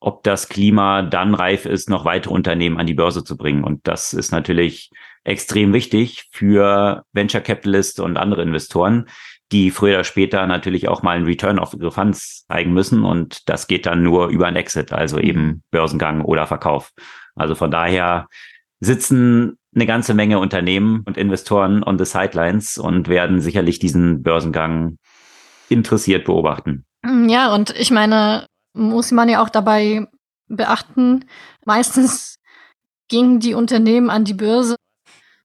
ob das Klima dann reif ist, noch weitere Unternehmen an die Börse zu bringen. Und das ist natürlich extrem wichtig für Venture Capitalists und andere Investoren, die früher oder später natürlich auch mal einen Return of ihre Funds zeigen müssen. Und das geht dann nur über ein Exit, also eben Börsengang oder Verkauf. Also von daher sitzen eine ganze Menge Unternehmen und Investoren on the sidelines und werden sicherlich diesen Börsengang interessiert beobachten. Ja, und ich meine, muss man ja auch dabei beachten, meistens gingen die Unternehmen an die Börse,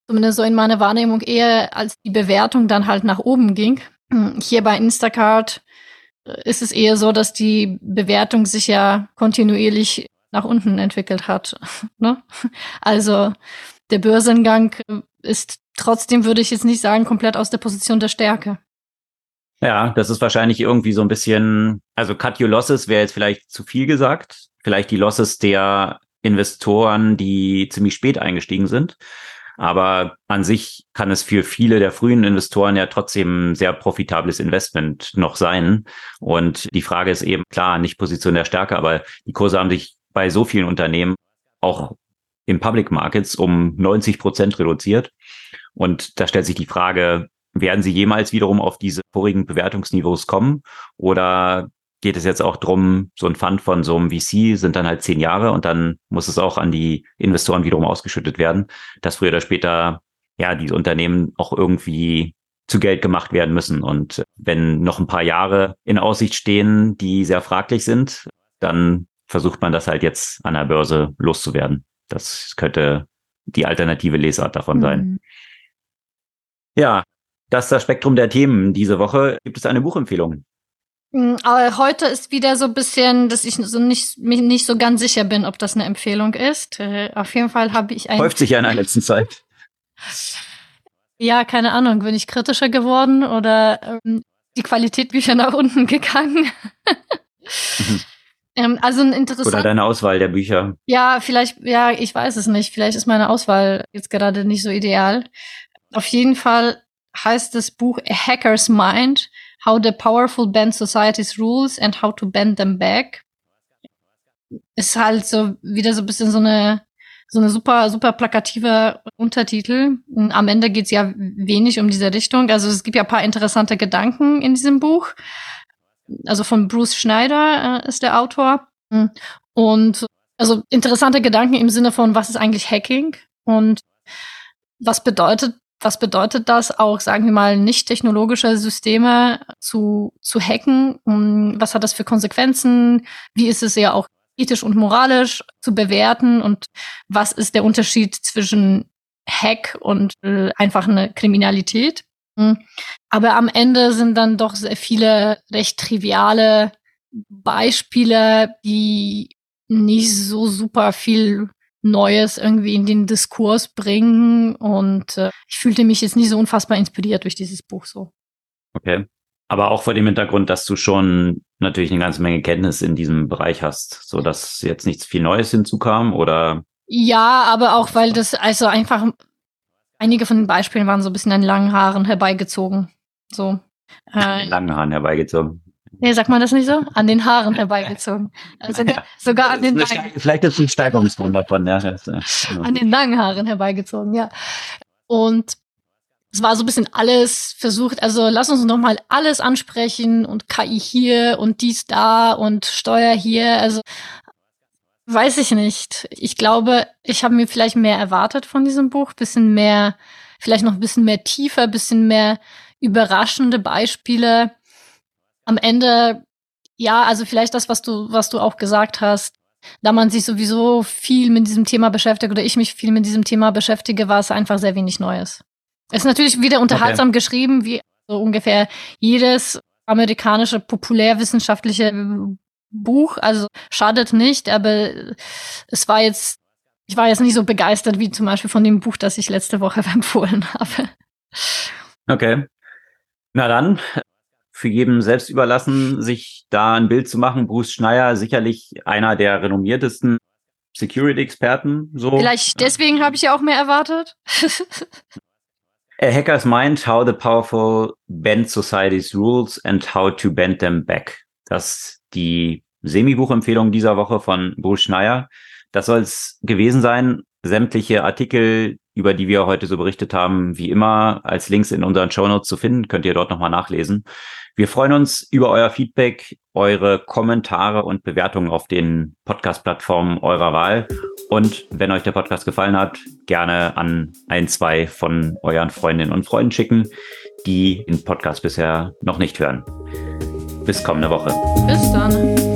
zumindest so in meiner Wahrnehmung, eher als die Bewertung dann halt nach oben ging. Hier bei Instacart äh, ist es eher so, dass die Bewertung sich ja kontinuierlich nach unten entwickelt hat. ne? Also der Börsengang ist trotzdem, würde ich jetzt nicht sagen, komplett aus der Position der Stärke. Ja, das ist wahrscheinlich irgendwie so ein bisschen, also Cut Your Losses wäre jetzt vielleicht zu viel gesagt. Vielleicht die Losses der Investoren, die ziemlich spät eingestiegen sind. Aber an sich kann es für viele der frühen Investoren ja trotzdem ein sehr profitables Investment noch sein. Und die Frage ist eben klar, nicht Position der Stärke, aber die Kurse haben sich bei so vielen Unternehmen auch im Public Markets um 90 Prozent reduziert. Und da stellt sich die Frage, werden sie jemals wiederum auf diese vorigen Bewertungsniveaus kommen? Oder geht es jetzt auch drum, so ein Fund von so einem VC sind dann halt zehn Jahre und dann muss es auch an die Investoren wiederum ausgeschüttet werden, dass früher oder später ja diese Unternehmen auch irgendwie zu Geld gemacht werden müssen. Und wenn noch ein paar Jahre in Aussicht stehen, die sehr fraglich sind, dann versucht man das halt jetzt an der Börse loszuwerden. Das könnte die alternative Lesart davon sein. Mhm. Ja, das ist das Spektrum der Themen diese Woche. Gibt es eine Buchempfehlung? Mm, aber heute ist wieder so ein bisschen, dass ich so nicht, mich nicht so ganz sicher bin, ob das eine Empfehlung ist. Äh, auf jeden Fall habe ich ein. Häuft sich ja in der letzten Zeit. Ja, keine Ahnung. Bin ich kritischer geworden oder ähm, die Qualität Bücher nach unten gegangen? Ähm, also ein interessant. Oder deine Auswahl der Bücher. Ja, vielleicht, ja, ich weiß es nicht. Vielleicht ist meine Auswahl jetzt gerade nicht so ideal. Auf jeden Fall heißt das Buch A Hacker's Mind, How the Powerful Bend Society's Rules and How to Bend Them Back. Ist halt so wieder so ein bisschen so eine so eine super, super plakative Untertitel. Am Ende geht's ja wenig um diese Richtung. Also es gibt ja ein paar interessante Gedanken in diesem Buch. Also von Bruce Schneider äh, ist der Autor. Und also interessante Gedanken im Sinne von, was ist eigentlich Hacking und was bedeutet was bedeutet das auch, sagen wir mal, nicht technologische Systeme zu, zu hacken? Was hat das für Konsequenzen? Wie ist es ja auch ethisch und moralisch zu bewerten? Und was ist der Unterschied zwischen Hack und äh, einfach eine Kriminalität? Hm. Aber am Ende sind dann doch sehr viele recht triviale Beispiele, die nicht so super viel Neues irgendwie in den Diskurs bringen. Und äh, ich fühlte mich jetzt nicht so unfassbar inspiriert durch dieses Buch so. Okay. Aber auch vor dem Hintergrund, dass du schon natürlich eine ganze Menge Kenntnis in diesem Bereich hast, so dass jetzt nichts viel Neues hinzukam oder? Ja, aber auch weil das also einfach einige von den Beispielen waren so ein bisschen an langen Haaren herbeigezogen. So. Äh, langen Haaren herbeigezogen. Nee, sagt man das nicht so? An den Haaren herbeigezogen. Also ja. sogar an den langen. Vielleicht ist es ein Steigerungsgrund davon, ja. An den langen Haaren herbeigezogen, ja. Und es war so ein bisschen alles versucht, also lass uns noch mal alles ansprechen und KI hier und dies da und Steuer hier, also weiß ich nicht. Ich glaube, ich habe mir vielleicht mehr erwartet von diesem Buch, bisschen mehr, vielleicht noch ein bisschen mehr tiefer, bisschen mehr überraschende Beispiele. Am Ende, ja, also vielleicht das, was du, was du auch gesagt hast, da man sich sowieso viel mit diesem Thema beschäftigt oder ich mich viel mit diesem Thema beschäftige, war es einfach sehr wenig Neues. Es ist natürlich wieder unterhaltsam okay. geschrieben, wie so ungefähr jedes amerikanische populärwissenschaftliche Buch, also schadet nicht, aber es war jetzt, ich war jetzt nicht so begeistert wie zum Beispiel von dem Buch, das ich letzte Woche empfohlen habe. Okay. Na dann, für jedem selbst überlassen, sich da ein Bild zu machen. Bruce Schneier, sicherlich einer der renommiertesten Security-Experten. So. Vielleicht deswegen habe ich ja auch mehr erwartet. A Hacker's Mind, How the Powerful Bend Society's Rules and How to Bend Them Back. Das die Semi-Buchempfehlung dieser Woche von Bruce Schneier. Das soll es gewesen sein. Sämtliche Artikel, über die wir heute so berichtet haben, wie immer als Links in unseren Show Notes zu finden, könnt ihr dort nochmal nachlesen. Wir freuen uns über euer Feedback, eure Kommentare und Bewertungen auf den Podcast-Plattformen eurer Wahl. Und wenn euch der Podcast gefallen hat, gerne an ein, zwei von euren Freundinnen und Freunden schicken, die den Podcast bisher noch nicht hören. Bis kommende Woche. Bis dann.